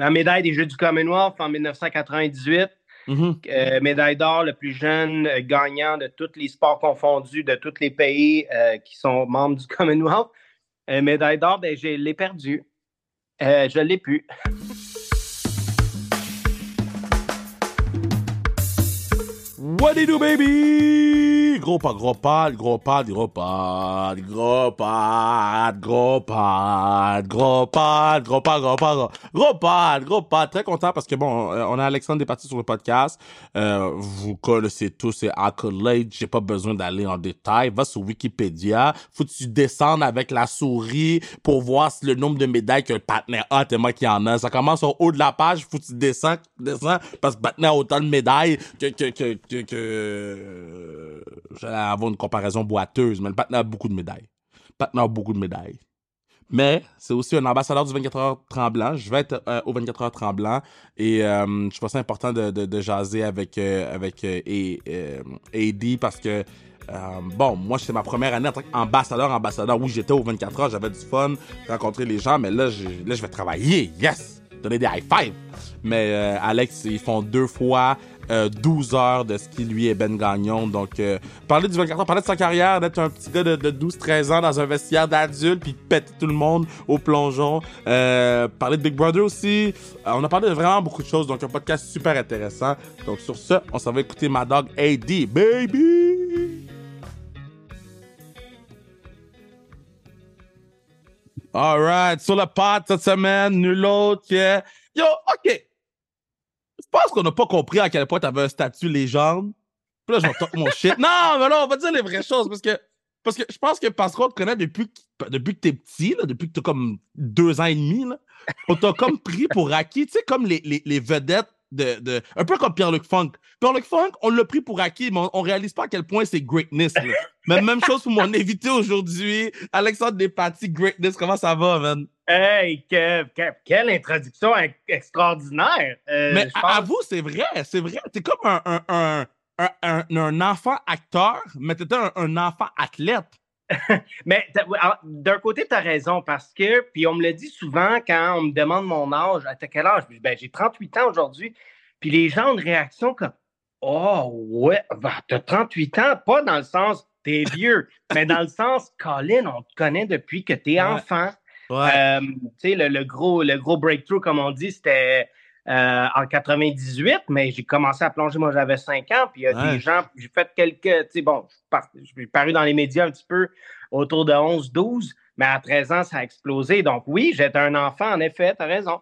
Ma médaille des Jeux du Commonwealth en 1998. Mhm. Euh, médaille d'or, le plus jeune euh, gagnant de tous les sports confondus, de tous les pays euh, qui sont membres du Commonwealth. Euh, médaille d'or, ben, je l'ai perdu. Euh, je ne l'ai plus. What do you do, baby? Gros pas, gros pas, gros pas, gros pas, gros pas, gros pas, gros pas, gros pas, gros pas, gros pas, gros pas. Très content parce que bon, euh, on a Alexandre des parties sur le podcast. Euh, vous connaissez tous ces accolades. J'ai pas besoin d'aller en détail. Va sur Wikipédia. Faut que tu descendes avec la souris pour voir le nombre de médailles que le partenaire a tellement qu'il y en a. Ça commence au haut de la page. Faut que tu descends, descends parce que le a autant de médailles que, que, que, que, que euh, j'allais avoir une comparaison boiteuse, mais le patin a beaucoup de médailles. Le patin a beaucoup de médailles. Mais c'est aussi un ambassadeur du 24 heures tremblant. Je vais être euh, au 24 heures tremblant et euh, je trouve ça important de, de, jaser avec euh, avec euh, AD parce que bon, moi c'est ma première année en tant qu'ambassadeur, ambassadeur. Oui, j'étais au 24 heures, j'avais du fun, rencontrer les gens, mais là, je, là, je vais travailler. Yes, donner des high five. Mais Alex, ils font deux fois euh, 12 heures de ski, lui et Ben Gagnon. Donc, euh, parler du 24 heures, parler de sa carrière, d'être un petit gars de, de 12-13 ans dans un vestiaire d'adulte, puis péter tout le monde au plongeon. Euh, parler de Big Brother aussi. Euh, on a parlé de vraiment beaucoup de choses, donc un podcast super intéressant. Donc, sur ce, on s'en va écouter ma dog AD, baby! Alright, sur le pod cette semaine, nul autre que... Yo, OK. Je pense qu'on n'a pas compris à quel point t'avais un statut légende. Puis là, je vais talk mon shit. Non, mais là, on va dire les vraies choses parce que parce que je pense que parce qu'on te connaît depuis que, depuis que t'es petit, là, depuis que t'as comme deux ans et demi, là, on t'a comme pris pour acquis, tu sais, comme les, les, les vedettes de, de. Un peu comme Pierre-Luc Funk. Pierre-Luc Funk, on l'a pris pour acquis, mais on, on réalise pas à quel point c'est greatness. Là. même chose pour mon invité aujourd'hui, Alexandre Despatie, greatness. Comment ça va, man? Hey, quelle introduction ex- extraordinaire. Euh, Mais à- avoue, c'est vrai, c'est vrai. T'es comme un, un, un, un, enfant acteur, mais t'étais un, un enfant athlète. Mais t'as- d'un côté, tu as raison parce que, puis on me le dit souvent quand on me demande mon âge, à quel âge? Ben, j'ai 38 ans aujourd'hui. Puis les gens ont une réaction comme Oh, ouais, ben, t'as 38 ans, pas dans le sens t'es vieux, mais dans le sens Colin, on te connaît depuis que t'es Ouais. enfant. Euh, tu le, le gros, le gros breakthrough, comme on dit, c'était euh, en 98, mais j'ai commencé à plonger, moi j'avais 5 ans, puis il y a Ouais. des gens, j'ai fait quelques, tu sais, bon, je suis paru dans les médias un petit peu autour de 11, 12, mais à 13 ans, ça a explosé. Donc oui, j'étais un enfant, en effet, t'as raison.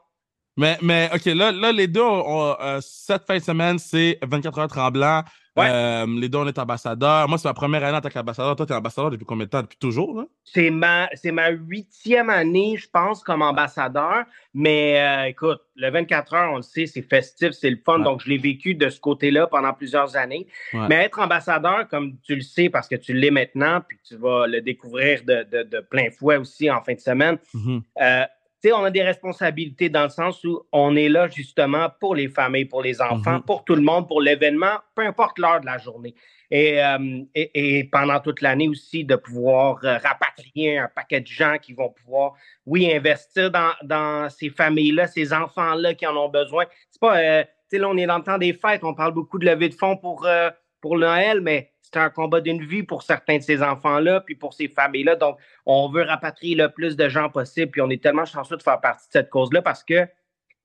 Mais, mais OK, là, là les deux, on- euh, cette fin de semaine, c'est 24 heures tremblant. Ouais. Euh, les deux, on est ambassadeurs. Moi, c'est ma première année en tant qu'ambassadeur. Toi, t'es ambassadeur depuis combien de temps? Depuis toujours, là? C'est ma, c'est ma huitième année, je pense, comme ambassadeur. Mais euh, écoute, le 24 heures, on le sait, c'est festif, c'est le fun. Ouais. Donc, je l'ai vécu de ce côté-là pendant plusieurs années. Ouais. Mais être ambassadeur, comme tu le sais, parce que tu l'es maintenant, puis tu vas le découvrir de, de- de plein fouet aussi en fin de semaine, Mhm. euh, tu sais, on a des responsabilités dans le sens où on est là justement pour les familles, pour les enfants, Mhm. pour tout le monde, pour l'événement, peu importe l'heure de la journée. Et, euh, et, et pendant toute l'année aussi, de pouvoir euh, rapatrier un paquet de gens qui vont pouvoir, oui, investir dans, dans ces familles-là, ces enfants-là qui en ont besoin. C'est pas, euh, tu sais, là, on est dans le temps des fêtes, on parle beaucoup de levée de fonds pour, euh, pour Noël, mais c'est un combat d'une vie pour certains de ces enfants-là, puis pour ces familles-là. Donc, on veut rapatrier le plus de gens possible, puis on est tellement chanceux de faire partie de cette cause-là parce que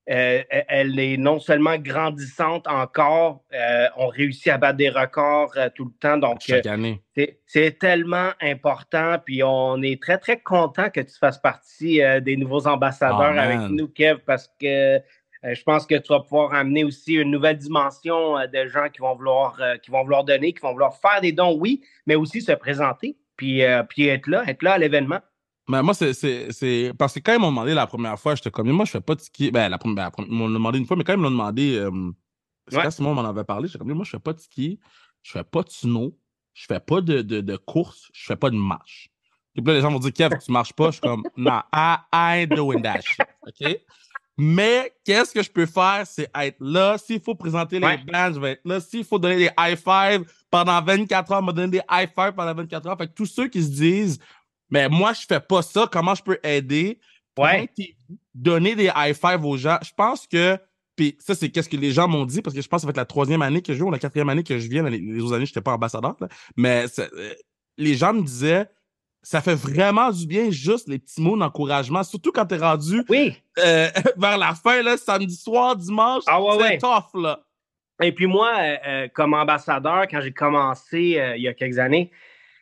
euh, elle est non seulement grandissante encore, euh, on réussit à battre des records euh, tout le temps. Donc, Chaque année. c'est- tellement important. Puis on est très, très content que tu fasses partie des nouveaux ambassadeurs Oh, avec nous, Kev, parce que je pense que tu vas pouvoir amener aussi une nouvelle dimension euh, de gens qui vont vouloir euh, qui vont vouloir donner, qui vont vouloir faire des dons, oui, mais aussi se présenter, puis, euh, puis être là, être là à l'événement. Mais moi, c'est. Parce que quand ils m'ont demandé la première fois, j'étais comme, moi, je fais pas de ski. Ben, la première, ben, ils m'ont demandé une fois, mais quand ils m'ont demandé, euh, Ouais. quand Simon m'en avait parlé, j'étais comme, moi, je fais pas de ski, je fais pas de snow, je fais pas de, de, de course, je fais pas de marche. Et puis là, les gens vont dire, Kev, tu marches pas. Je suis comme, non, I, I ain't doing that shit. OK? Mais qu'est-ce que je peux faire? C'est être là. S'il faut présenter les Ouais. bands, je vais être là. S'il faut donner des high five pendant 24 heures, me donner des high five pendant 24 heures. Fait que tous ceux qui se disent, mais moi, je fais pas ça, comment je peux aider? Ouais. donner des high five aux gens? Je pense que, puis ça, c'est qu'est-ce que les gens m'ont dit, parce que je pense que ça va être la troisième année que je joue, ou la quatrième année que je viens. Les, les autres années, je n'étais pas ambassadeur, là. mais euh, les gens me disaient, ça fait vraiment du bien, juste les petits mots d'encouragement, surtout quand tu es rendu oui. euh, vers la fin, là, samedi soir, dimanche, ah ouais, c'est ouais. tough, là. Et puis moi, euh, euh, comme ambassadeur, quand j'ai commencé euh, il y a quelques années,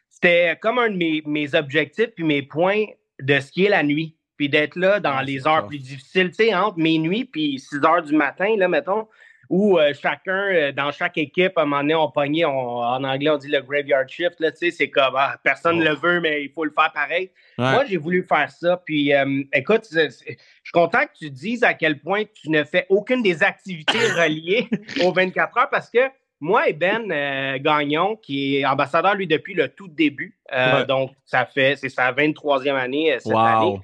c'était comme un de mes, mes, objectifs puis mes points de skier la nuit, puis d'être là dans Ah, les heures plus difficiles, tu sais, entre minuit puis 6 heures du matin, là, mettons, où euh, chacun, euh, dans chaque équipe, à un moment donné, on pognait, en anglais, on dit le graveyard shift, là, tu sais, c'est comme, ah, personne ne Oh. le veut, mais il faut le faire pareil. Ouais. Moi, j'ai voulu faire ça. Puis, euh, écoute, je suis content que tu dises à quel point tu ne fais aucune des activités reliées aux 24 heures parce que moi et Ben euh, Gagnon, qui est ambassadeur, lui, depuis le tout début, Ouais. donc ça fait, c'est sa 23e année cette année.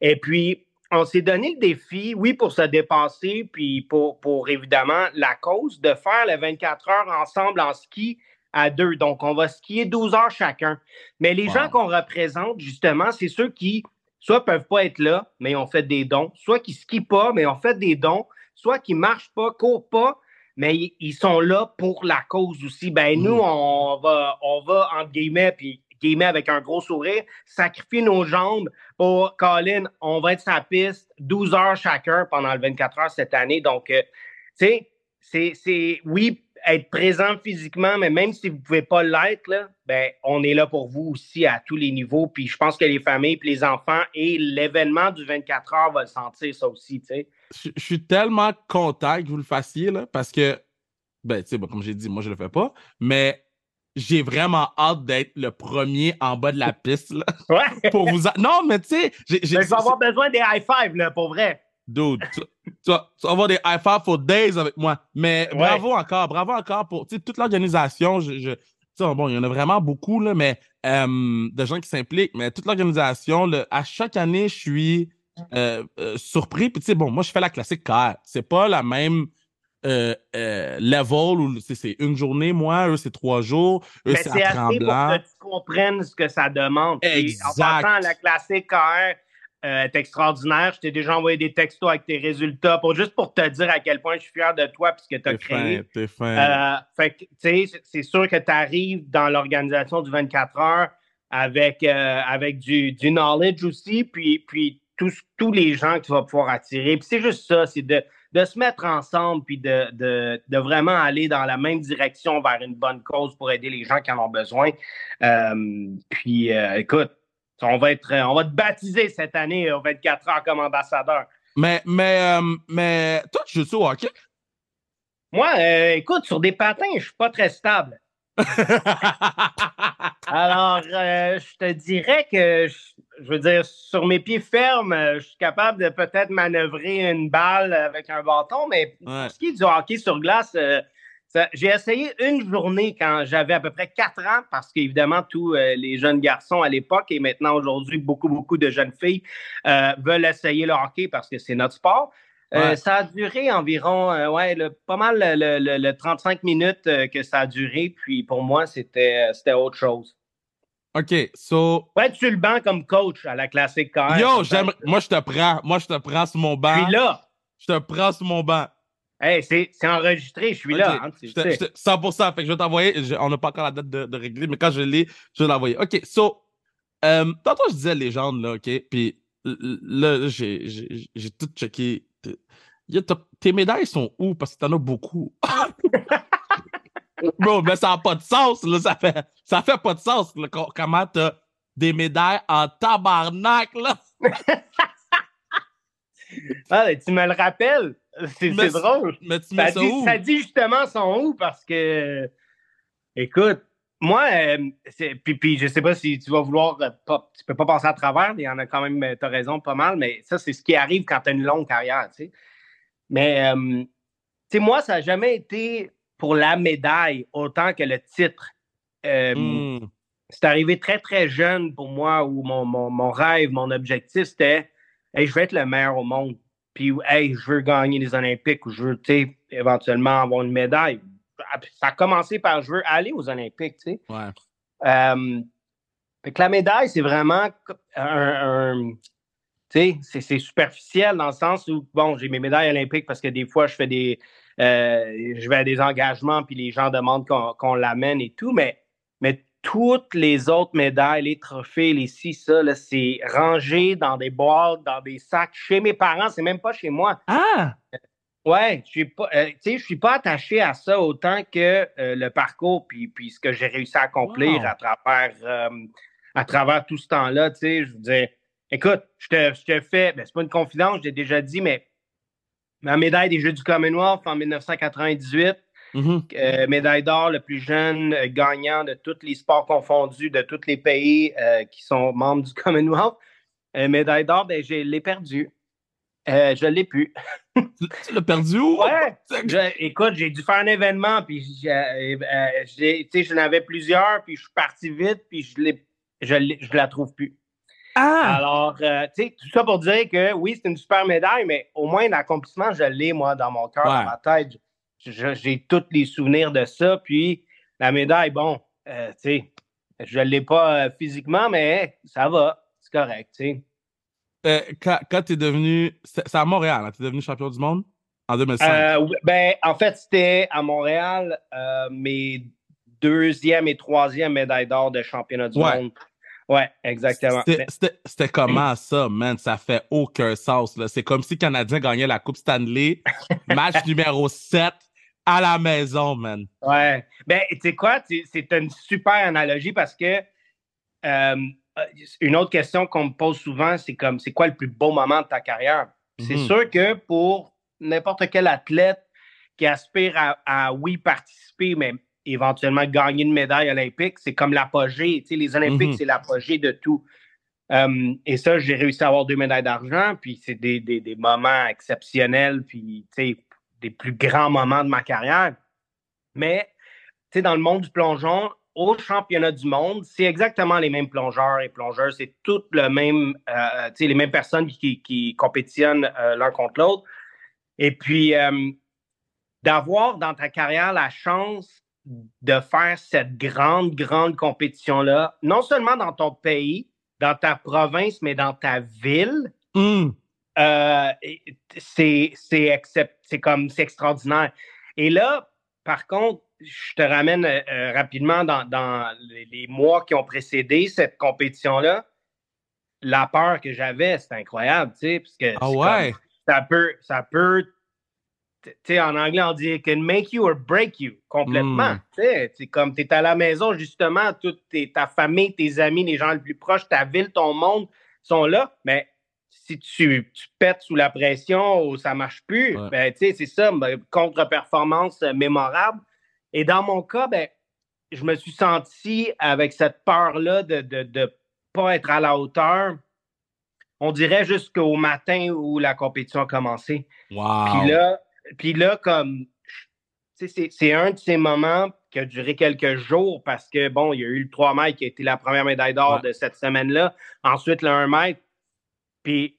Et puis, on s'est donné le défi, oui, pour se dépasser, puis pour, pour évidemment la cause, de faire les 24 heures ensemble en ski à deux. Donc, on va skier 12 heures chacun. Mais les Wow. gens qu'on représente, justement, c'est ceux qui, soit peuvent pas être là, mais ont fait des dons, soit qui skient pas, mais ont fait des dons, soit qui marchent pas, courent pas, mais ils- sont là pour la cause aussi. Ben, nous, Mhm. on va, on va, entre guillemets, puis guillemets avec un gros sourire, sacrifier nos jambes pour Colin. On va être la piste 12 heures chacun pendant le 24 heures cette année. Donc, euh, tu sais, c'est, c'est, oui, être présent physiquement, mais même si vous ne pouvez pas l'être, là, ben, on est là pour vous aussi à tous les niveaux. Puis je pense que les familles, puis les enfants et l'événement du 24 heures va le sentir, ça aussi, je je suis tellement content que vous le fassiez, là, parce que, ben, tu sais, bon, comme j'ai dit, moi, je le fais pas, mais j'ai vraiment hâte d'être le premier en bas de la piste, là, Ouais. pour vous... a- Non, mais tu sais, j'ai... avoir besoin des high five, là, pour vrai. Dude, tu, tu vas, tu vas avoir des high five for days avec moi. Mais Ouais. bravo encore, bravo encore pour tu sais, toute l'organisation. Je, je- tu sais, bon, il y en a vraiment beaucoup, là, mais euh, de gens qui s'impliquent, mais toute l'organisation, à chaque année, je suis euh, euh, surpris. Puis tu sais, bon, moi, je fais la classique KR. C'est pas la même euh, euh, level où c'est- une journée, moi, eux, c'est trois jours, eux, c'est assez pour que tu comprennes ce que ça demande. Puis, En Exact. passant, la classique KR euh, est extraordinaire. Je t'ai déjà envoyé des textos avec tes résultats pour juste pour te dire à quel point je suis fier de toi et ce que tu as créé. fin, t'es fin. Euh, fait que, tu sais, c'est- c'est sûr que tu arrives dans l'organisation du 24 heures avec, euh, avec du, du knowledge aussi, puis, puis tous, tous les gens que tu vas pouvoir attirer. Puis c'est juste ça, c'est de, de se mettre ensemble, puis de, de, de vraiment aller dans la même direction vers une bonne cause pour aider les gens qui en ont besoin. Euh, puis euh, écoute, on va, être, on va te baptiser cette année au 24 heures comme ambassadeur. Mais, mais, euh, mais, toi, tu joues au hockey? Moi, euh, écoute, sur des patins, je suis pas très stable. Alors, euh, je te dirais que, je, je veux dire, sur mes pieds fermes, euh, je suis capable de peut-être manœuvrer une balle avec un bâton, mais Ouais. pour ce qui est du hockey sur glace, euh, j'ai essayé une journée quand j'avais à peu près quatre ans, parce qu'évidemment, tous euh, les jeunes garçons à l'époque et maintenant aujourd'hui, beaucoup, beaucoup de jeunes filles euh, veulent essayer le hockey parce que c'est notre sport. Euh, ça a duré environ, euh, ouais, le- pas mal le, le- le 35 minutes euh, que ça a duré. Puis pour moi, c'était autre chose. OK, so, Ouais, tu le banc comme coach à la classique KR. Yo, c'est j'aime. Moi, je te prends. Moi, je te prends sur mon banc. Je suis là. Je te prends sur mon banc. Hey, c'est enregistré, je suis là. hein, tu je te- sais. je te- 100%. Fait que je vais t'envoyer. On n'a pas encore la date de, de régler, mais quand je l'ai, je vais l'envoyer. OK, so. tantôt, je disais légende, là, OK? Puis là, j'ai tout checké. Yo, tes médailles sont où? Parce que t'en as beaucoup. Bro, mais ça n'a pas de sens, là. Ça fait, ça fait pas de sens, là, Comment t'as des médailles en tabarnak, là? Ah, tu me le rappelles? C'est drôle. Mais tu mets Ça ça, dit, où? ça dit justement son où parce que, écoute, moi, euh, puis, puis je sais pas si tu vas vouloir, euh, pas, tu peux pas passer à travers, il y en a quand même, tu as raison, pas mal, mais ça, c'est ce qui arrive quand tu as une longue carrière, tu sais. Mais, euh, tu sais, moi, ça n'a jamais été pour la médaille autant que le titre. Euh, Hmm. c'est arrivé très, très jeune pour moi où mon, mon, mon rêve, mon objectif, c'était hey, je veux être le meilleur au monde. Puis, hey, je veux gagner les Olympiques ou je veux, tu sais, éventuellement avoir une médaille. Ça a commencé par je veux aller aux Olympiques, tu sais. Ouais. Euh, fait que la médaille, c'est vraiment un, un- C'est superficiel dans le sens où, bon, j'ai mes médailles olympiques parce que des fois, je fais des. Euh, je vais à des engagements, puis les gens demandent qu'on l'amène et tout, mais, mais toutes les autres médailles, les trophées, les ci, ça, c'est rangé dans des boîtes, dans des sacs chez mes parents, c'est même pas chez moi. Ah! Ouais, je suis pas, euh, je suis pas attaché à ça autant que euh, le parcours puis, puis ce que j'ai réussi à accomplir à travers à travers tout ce temps-là. Je veux dire, Écoute, je te, je te fais, ben, c'est pas une confidence, je l'ai déjà dit, mais ma médaille des Jeux du Commonwealth en 1998, mm-hmm. euh, médaille d'or, le plus jeune euh, gagnant de tous les sports confondus, de tous les pays euh, qui sont membres du Commonwealth. médaille d'or, ben, je l'ai perdu. je l'ai plus. tu l'as perdu où? Ouais. écoute, j'ai dû faire un événement, puis j'en avais plusieurs, puis je suis parti vite, puis je ne je la trouve plus. Ah! Alors, euh, tu sais, tout ça pour dire que oui, c'est une super médaille, mais au moins l'accomplissement, je l'ai, moi, dans mon cœur, dans ma tête. J'ai tous les souvenirs de ça. Puis la médaille, bon, euh, tu sais, je ne l'ai pas euh, physiquement, mais ça va. C'est correct, tu sais. Quand, tu es devenu. C'est à Montréal, hein, tu es devenu champion du monde en 2005? ben, en fait, c'était à Montréal mes deuxième et troisième médailles d'or de championnat du monde. Ouais, exactement. C'était comment ça, man? Ça fait aucun sens. C'est comme si le Canadien gagnait la Coupe Stanley, match numéro 7 à la maison, man. Ouais. Ben, tu sais quoi? C'est une super analogie parce que euh, une autre question qu'on me pose souvent, c'est comme c'est quoi le plus beau moment de ta carrière? C'est mhm. sûr que pour n'importe quel athlète qui aspire à, à, oui, participer, mais éventuellement gagner une médaille olympique, c'est comme l'apogée. les Olympiques, mhm. c'est l'apogée de tout. Euh, et ça, j'ai réussi à avoir deux médailles d'argent, puis c'est des, moments exceptionnels, puis des plus grands moments de ma carrière. Mais dans le monde du plongeon, au championnat du monde, c'est exactement les mêmes plongeurs et plongeurs. C'est toutes le même, euh, les mêmes personnes qui, compétitionnent euh, l'un contre l'autre. Et puis, d'avoir dans ta carrière la chance de faire cette grande, grande compétition-là, non seulement dans ton pays, dans ta province, mais dans ta ville, euh, c'est comme c'est extraordinaire. Et là, par contre, je te ramène euh, euh, rapidement dans, les, mois qui ont précédé cette compétition-là. La peur que j'avais, c'est incroyable, tu sais, parce que ah ça peut, ça peut en anglais, on dit can make you or break you complètement. Hmm. C'est comme tu es à la maison, justement, toute ta famille, tes amis, les gens les plus proches, ta ville, ton monde sont là. Mais si tu, tu pètes sous la pression ou ça marche plus, ben, c'est ça, ben, contre-performance euh, mémorable. Et dans mon cas, ben, je me suis senti avec cette peur-là de ne de, pas être à la hauteur on dirait jusqu'au matin où la compétition a commencé. Wow. Puis là, puis là, comme, c'est un de ces moments qui a duré quelques jours parce que, bon, il y a eu le 3 mètres qui a été la première médaille d'or de cette semaine-là. Ensuite, le 1 mètre. Puis,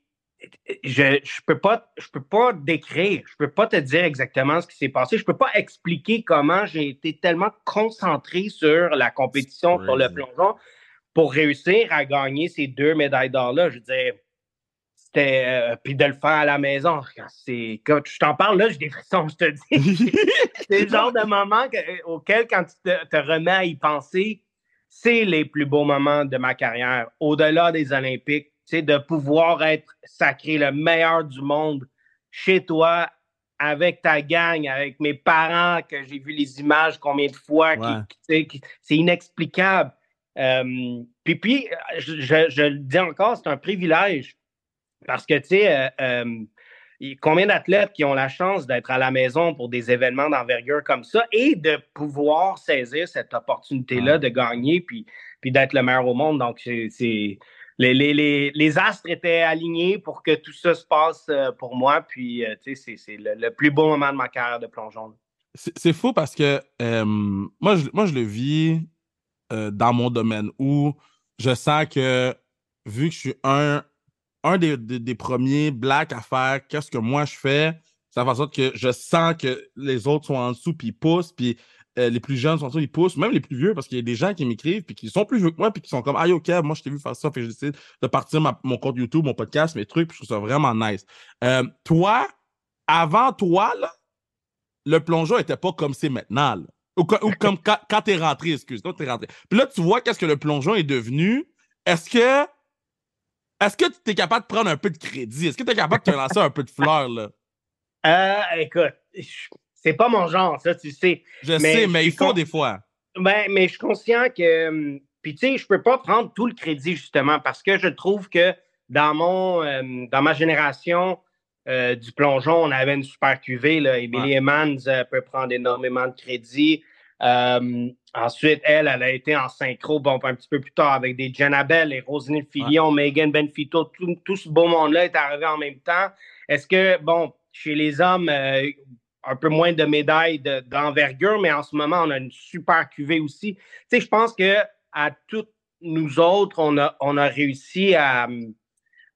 je ne peux, pas, je peux pas décrire, je peux pas te dire exactement ce qui s'est passé. Je peux pas expliquer comment j'ai été tellement concentré sur la compétition, sur le plongeon, pour réussir à gagner ces deux médailles d'or-là. Je veux dire, c'était. Euh, puis de le faire à la maison. C'est, quand je t'en parle, là, j'ai des frissons, je te dis. c'est le genre de moment euh, auquel, quand tu te, remets à y penser, c'est les plus beaux moments de ma carrière. Au-delà des Olympiques, c'est de pouvoir être sacré le meilleur du monde chez toi, avec ta gang, avec mes parents, que j'ai vu les images combien de fois, c'est inexplicable. Euh, puis, puis je, je, le dis encore, c'est un privilège parce que, tu sais, euh, euh, combien d'athlètes qui ont la chance d'être à la maison pour des événements d'envergure comme ça et de pouvoir saisir cette opportunité-là de gagner puis, puis d'être le meilleur au monde. Donc, c'est. Les, les, les, astres étaient alignés pour que tout ça se passe euh, pour moi. Puis, tu sais, c'est le, plus beau moment de ma carrière de plongeon. C'est faux parce que moi, je, moi, je le vis dans mon domaine où je sens que vu que je suis un un des, des, premiers blacks à faire qu'est-ce que moi je fais, ça fait en sorte que je sens que les autres sont en dessous puis ils poussent. Puis euh, les plus jeunes sont ils poussent, même les plus vieux, parce qu'il y a des gens qui m'écrivent, puis qui sont plus vieux que moi, puis qui sont comme, ah, ok, moi, je t'ai vu faire ça, puis je décide de partir mon compte YouTube, mon podcast, mes trucs, puis je trouve ça vraiment nice. Euh, toi, avant toi, là, le plongeon était pas comme c'est maintenant. Ou, comme quand, quand t'es rentré, excuse-moi, t'es rentré. Puis là, tu vois qu'est-ce que le plongeon est devenu. Est-ce que est-ce que tu es capable de prendre un peu de crédit? Est-ce que tu es capable de te lancer un peu de fleurs, là? Euh, écoute, c'est pas mon genre, ça, tu sais. Je sais, mais il faut des fois. Ben, mais je suis conscient que. Hum, puis, tu sais, je peux pas prendre tout le crédit, justement, parce que je trouve que dans mon. Euh, dans ma génération, euh, du plongeon, on avait une super cuvée. Là. Emily euh, peut prendre énormément de crédit. ensuite, elle, elle a été en synchro bon, un petit peu plus tard avec des Janabel, et Roselyne Filion, Megan Benfito, tout, tout ce beau monde-là est arrivé en même temps. Est-ce que, bon, chez les hommes, euh, un peu moins de médailles d'envergure, mais en ce moment, on a une super cuvée aussi. Tu sais, je pense que à toutes nous autres, on a, on a réussi à,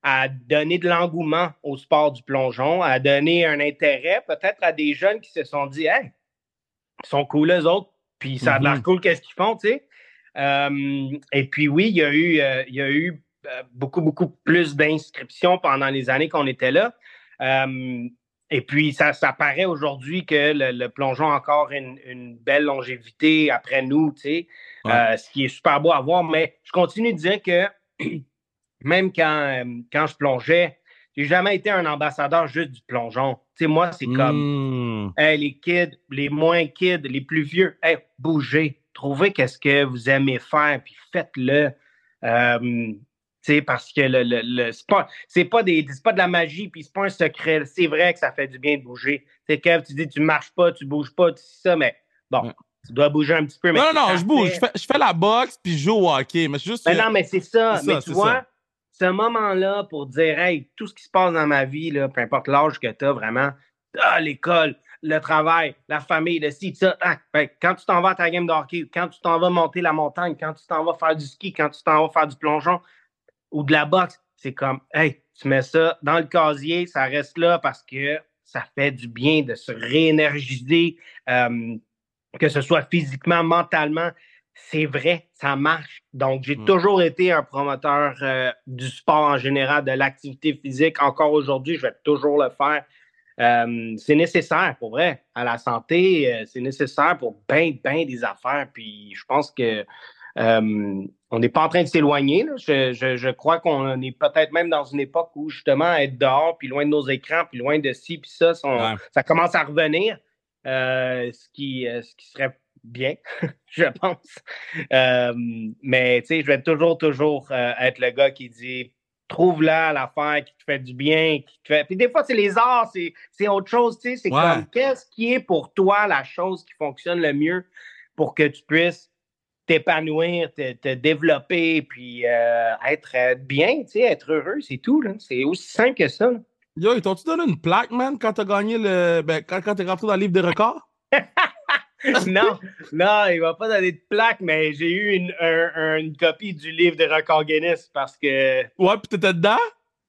à donner de l'engouement au sport du plongeon, à donner un intérêt peut-être à des jeunes qui se sont dit, hey, ils sont cool les autres, puis ça a l'air mm-hmm. cool, qu'est-ce qu'ils font, tu sais. Euh, et puis oui, il y a eu, euh, il y a eu beaucoup, beaucoup plus d'inscriptions pendant les années qu'on était là. Et puis, ça, ça paraît aujourd'hui que le, plongeon a encore une, belle longévité après nous, tu sais, euh, ce qui est super beau à voir. Mais je continue de dire que même quand, euh, quand je plongeais, j'ai jamais été un ambassadeur juste du plongeon. Tu sais, moi, c'est comme, mmh. les kids, les moins kids, les plus vieux, hey, bougez, trouvez qu'est-ce que vous aimez faire, puis faites-le. Euh, parce que le, le, c'est pas, des, pas de la magie, puis c'est pas un secret. C'est vrai que ça fait du bien de bouger. C'est Kev, tu dis tu marches pas, tu bouges pas, tu dis ça, mais bon, tu dois bouger un petit peu. Mais non, non, je bouge. Je fais, la boxe, puis je joue au hockey. Mais juste. Mais non, mais c'est ça. Mais tu vois, ce moment-là pour dire, hey, tout ce qui se passe dans ma vie, là, peu importe l'âge que tu as, vraiment, ah, l'école, le travail, la famille, le site, ça. Ah, ben, quand tu t'en vas à ta game de hockey, quand tu t'en vas monter la montagne, quand tu t'en vas faire du ski, quand tu t'en vas faire du plongeon, ou de la boxe, c'est comme, hey, tu mets ça dans le casier, ça reste là parce que ça fait du bien de se réénergiser, euh, que ce soit physiquement, mentalement. C'est vrai, ça marche. Donc, j'ai mm. toujours été un promoteur euh, du sport en général, de l'activité physique. Encore aujourd'hui, je vais toujours le faire. Euh, c'est nécessaire pour vrai à la santé, c'est nécessaire pour bien, bien des affaires. Puis je pense que on n'est pas en train de s'éloigner. Je, crois qu'on est peut-être même dans une époque où justement être dehors, puis loin de nos écrans, puis loin de ci, puis ça, ça commence à revenir, euh, ce, qui, euh, ce qui serait bien, je pense. Euh, mais tu sais, je vais toujours, toujours être le gars qui dit trouve-la l'affaire qui te fait du bien, qui te fait. Puis des fois, c'est les arts, c'est autre chose, tu sais. C'est comme qu'est-ce qui est pour toi la chose qui fonctionne le mieux pour que tu puisses t'épanouir, te, développer, puis euh, être bien, tu sais, être heureux, c'est tout. C'est aussi simple que ça. Yo, ils t'ont-tu donné une plaque, man, quand t'as gagné le. Ben, quand, quand t'es rentré dans le livre des records? non, non, il va pas donner de plaque, mais j'ai eu une, une, copie du livre des records Guinness parce que. Ouais, puis t'étais dedans?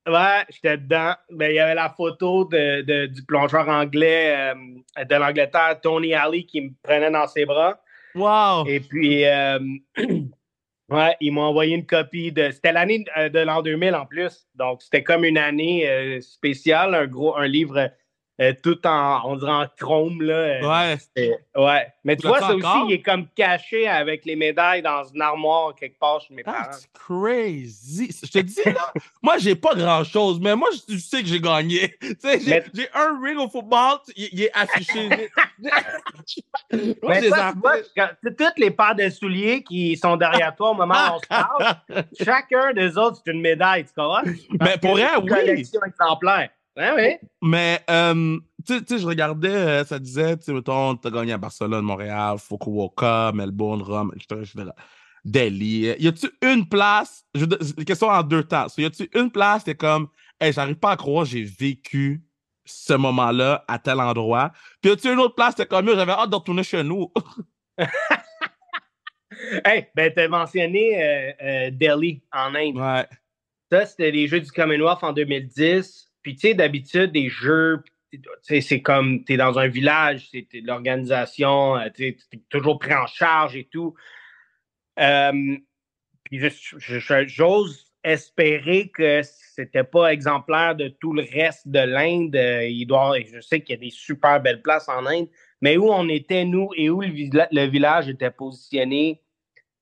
Ouais, j'étais dedans. Ben, il y avait la photo de, du plongeur anglais euh, de l'Angleterre, Tony Alley, qui me prenait dans ses bras. Wow! Et puis, euh, ouais, ils m'ont envoyé une copie de. C'était l'année euh, de l'an 2000 en plus. Donc, c'était comme une année euh, spéciale, un gros, un livre euh, tout en, on dirait en chrome, là. Euh, ouais. Ouais. Mais tu vois, ça aussi, il est comme caché avec les médailles dans une armoire quelque part chez mes parents. That's crazy. Je te dis, là, moi, j'ai pas grand-chose, mais moi, je sais que j'ai gagné. Tu j'ai un ring au football, il, est affiché. moi, mais tu vois, toutes les paires de souliers qui sont derrière toi au moment où on se parle, chacun des autres, c'est une médaille, tu comprends? Mais pour rien, oui. collection exemplaire. Ouais, Mais, euh, tu sais, je regardais, euh, ça disait, tu sais, mettons, t'as gagné à Barcelone, Montréal, Fukuoka, Melbourne, Rome, etc., etc. Delhi. Y a-tu une place, je question en deux temps. y a-tu une place, t'es comme, hey, j'arrive pas à croire, j'ai vécu ce moment-là à tel endroit. Puis y a-tu une autre place, t'es comme, j'avais hâte de retourner chez nous? hey, ben, t'as mentionné euh, euh, Delhi en Inde. Ouais. Ça, c'était les Jeux du Commonwealth en 2010. Puis, tu sais, d'habitude, des jeux, c'est comme, tu es dans un village, c'est l'organisation, tu es toujours pris en charge et tout. puis j'ose espérer que c'était pas exemplaire de tout le reste de l'Inde. Il doit, je sais qu'il y a des super belles places en Inde, mais où on était, nous, et où le, village était positionné,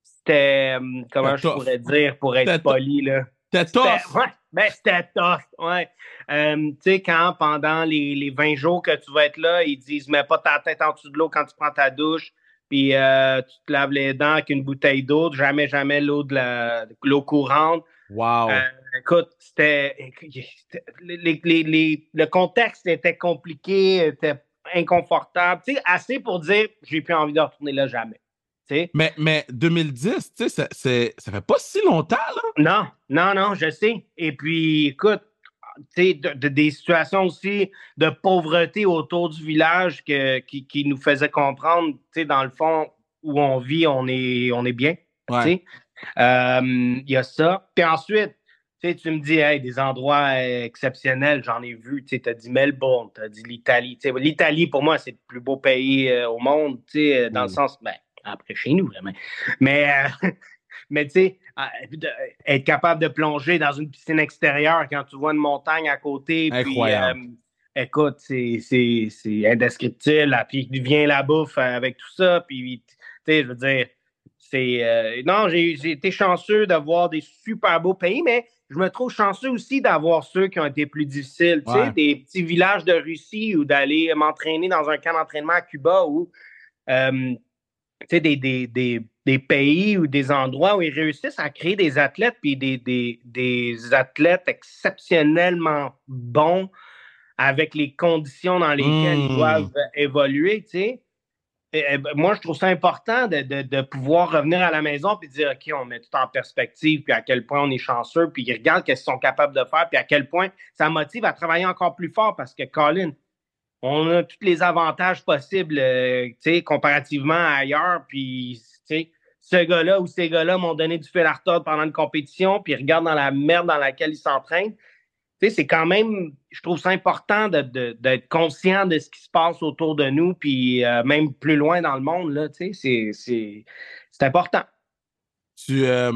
c'était, comment je pourrais dire, pour être poli, là? C'était tough. Ouais, ben, c'était tough, ouais. tu sais, quand pendant les, les, 20 jours que tu vas être là, ils disent, mets pas ta tête en dessous de l'eau quand tu prends ta douche, puis euh, tu te laves les dents avec une bouteille d'eau, jamais, jamais l'eau de l'eau courante. Wow. Euh, écoute, c'était. le contexte était compliqué, était inconfortable. Tu sais, assez pour dire j'ai plus envie de retourner là jamais. Mais, mais 2010, tu sais, ça, fait pas si longtemps, là. Non, non, non, je sais. Et puis, écoute, tu sais, de, des situations aussi de pauvreté autour du village que, qui, qui, nous faisaient comprendre, tu sais, dans le fond, où on vit, on est, on est bien. Ouais. Euh, il y a ça. Puis ensuite, tu me dis, hey, des endroits exceptionnels, j'en ai vu. Tu as dit Melbourne, tu as dit l'Italie. L'Italie, pour moi, c'est le plus beau pays euh, au monde, dans le mm. sens, ben, après chez nous, vraiment. Mais, euh, mais tu sais, être capable de plonger dans une piscine extérieure quand tu vois une montagne à côté. Incroyable. Puis, écoute, c'est indescriptible. Puis vient la bouffe avec tout ça. Puis, tu sais, je veux dire, euh, non, j'ai été chanceux d'avoir des super beaux pays, mais je me trouve chanceux aussi d'avoir ceux qui ont été plus difficiles. Tu sais, des petits villages de Russie ou d'aller m'entraîner dans un camp d'entraînement à Cuba euh, tu sais, des, des, pays ou des endroits où ils réussissent à créer des athlètes, puis des, des athlètes exceptionnellement bons avec les conditions dans lesquelles ils mmh. doivent évoluer, tu sais. Ben, moi, je trouve ça important de, pouvoir revenir à la maison et dire OK, on met tout en perspective, puis à quel point on est chanceux, puis ils regardent ce qu'ils sont capables de faire, puis à quel point ça motive à travailler encore plus fort parce que, Colin, on a tous les avantages possibles, euh, comparativement à ailleurs, puis, ce gars-là ou ces gars-là m'ont donné du fil à retordre pendant une compétition, puis ils regardent dans la merde dans laquelle ils s'entraînent c'est quand même, je trouve ça important d'être conscient de ce qui se passe autour de nous, puis euh, même plus loin dans le monde, c'est important. Tu, euh,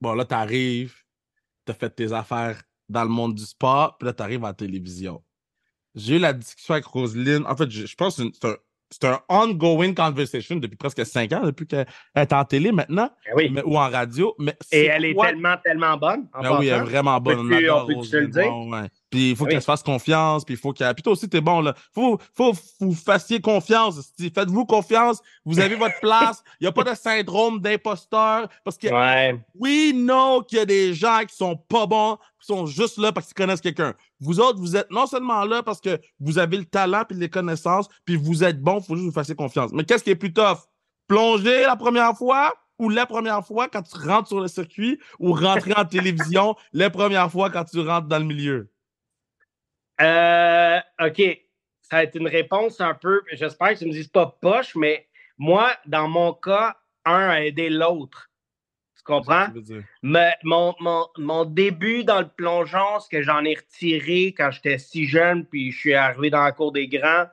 bon, là, tu arrives, tu as fait tes affaires dans le monde du sport, puis là, tu arrives à la télévision. J'ai eu la discussion avec Roselyne. En fait, je, pense que c'est un, c'est un ongoing conversation depuis presque cinq ans, depuis qu'elle est en télé maintenant, eh ou en radio. Mais Et elle est tellement, tellement bonne. Ben oui, elle est vraiment bonne. on, peut le dire? Puis il faut qu'elle se fasse confiance. Puis il faut qu'elle. Puis toi aussi, t'es bon, là. Faut, faut que vous fassiez confiance. Faites-vous confiance. Vous avez votre place. Il n'y a pas de syndrome d'imposteur. Parce que oui, non, qu'il y a des gens qui sont pas bons, qui sont juste là parce qu'ils connaissent quelqu'un. Vous autres, vous êtes non seulement là parce que vous avez le talent puis les connaissances, puis vous êtes bon, il faut juste vous fassiez confiance. Mais qu'est-ce qui est plus tough? Plonger la première fois ou la première fois quand tu rentres sur le circuit ou rentrer en télévision la première fois quand tu rentres dans le milieu? Euh, OK. Ça va être une réponse un peu. J'espère que tu ne me dises pas poche, mais moi, dans mon cas, un a aidé l'autre. Tu comprends? Mais mon, mon, début dans le plongeon, ce que j'en ai retiré quand j'étais si jeune, puis je suis arrivé dans la cour des grands,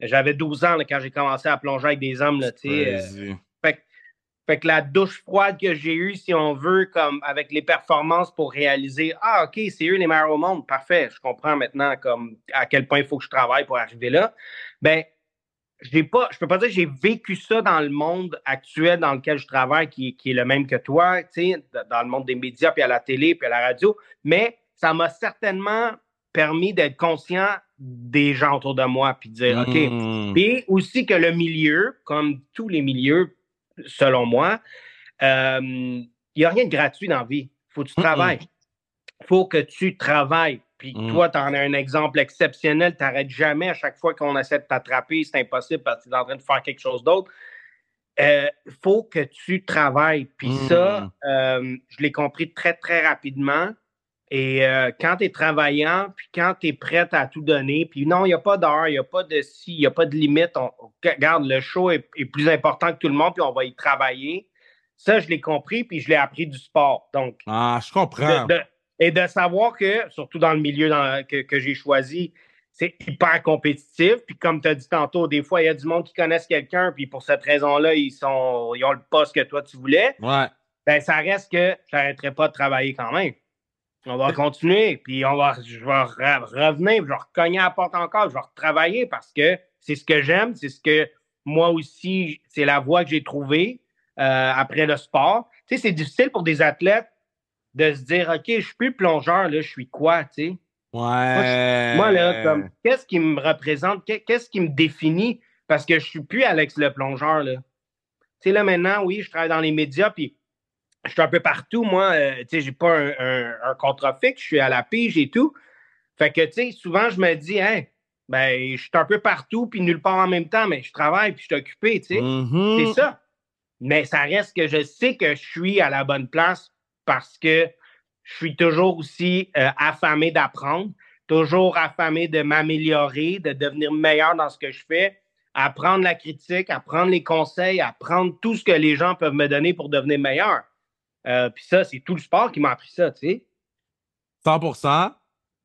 j'avais 12 ans quand j'ai commencé à plonger avec des hommes. Là, euh, fait que la douche froide que j'ai eue, si on veut, comme avec les performances pour réaliser Ah, OK, c'est eux les meilleurs au monde, parfait, je comprends maintenant comme à quel point il faut que je travaille pour arriver là. Ben, je pas, je peux pas dire que j'ai vécu ça dans le monde actuel dans lequel je travaille, qui, qui est le même que toi, dans le monde des médias, puis à la télé, puis à la radio, mais ça m'a certainement permis d'être conscient des gens autour de moi, puis de dire, OK. Mmh. Puis aussi que le milieu, comme tous les milieux, selon moi. Il euh, n'y a rien de gratuit dans la vie. Il faut que tu travailles. Il faut que tu travailles. Puis mm. toi, tu en as un exemple exceptionnel. Tu n'arrêtes jamais à chaque fois qu'on essaie de t'attraper. C'est impossible parce que tu es en train de faire quelque chose d'autre. Il euh, faut que tu travailles. Puis ça, mm. euh, je l'ai compris très, très rapidement. Et quand tu es travaillant, puis quand tu es prête à tout donner, puis non, il n'y a pas d'heure, il n'y a pas de si, il n'y a pas de limite. On, regarde, le show est, plus important que tout le monde, puis on va y travailler. Ça, je l'ai compris, puis je l'ai appris du sport. Donc, ah, je comprends. et de savoir que, surtout dans le milieu que, j'ai choisi, c'est hyper compétitif. Puis comme tu as dit tantôt, des fois, il y a du monde qui connaissent quelqu'un, puis pour cette raison-là, ils, sont, ils ont le poste que toi, tu voulais. Ouais. Ben, ça reste que je n'arrêterai pas de travailler quand même. On va continuer, puis on va, je vais revenir, je vais recogner à la porte encore, je vais retravailler parce que c'est ce que j'aime, c'est ce que moi aussi, c'est la voie que j'ai trouvée euh, après le sport. Tu sais, c'est difficile pour des athlètes de se dire, OK, je suis plus plongeur, là, je suis quoi, tu sais? Ouais. Moi, là, comme, qu'est-ce qui me représente, qu'est-ce qui me définit? Parce que je suis plus Alex le plongeur, là. Tu sais, là, maintenant, oui, je travaille dans les médias, puis je suis un peu partout. Moi, euh, tu sais, j'ai pas un, contrat fixe, je suis à la pige et tout. Fait que, tu sais, souvent, je me dis, hein, ben, je suis un peu partout, puis nulle part en même temps, mais je travaille, puis je suis occupé, tu sais. Mm-hmm. C'est ça. Mais ça reste que je sais que je suis à la bonne place parce que je suis toujours aussi euh, affamé d'apprendre, toujours affamé de m'améliorer, de devenir meilleur dans ce que je fais, apprendre la critique, apprendre les conseils, apprendre tout ce que les gens peuvent me donner pour devenir meilleur. Euh, puis ça, c'est tout le sport qui m'a appris ça, tu sais. 100%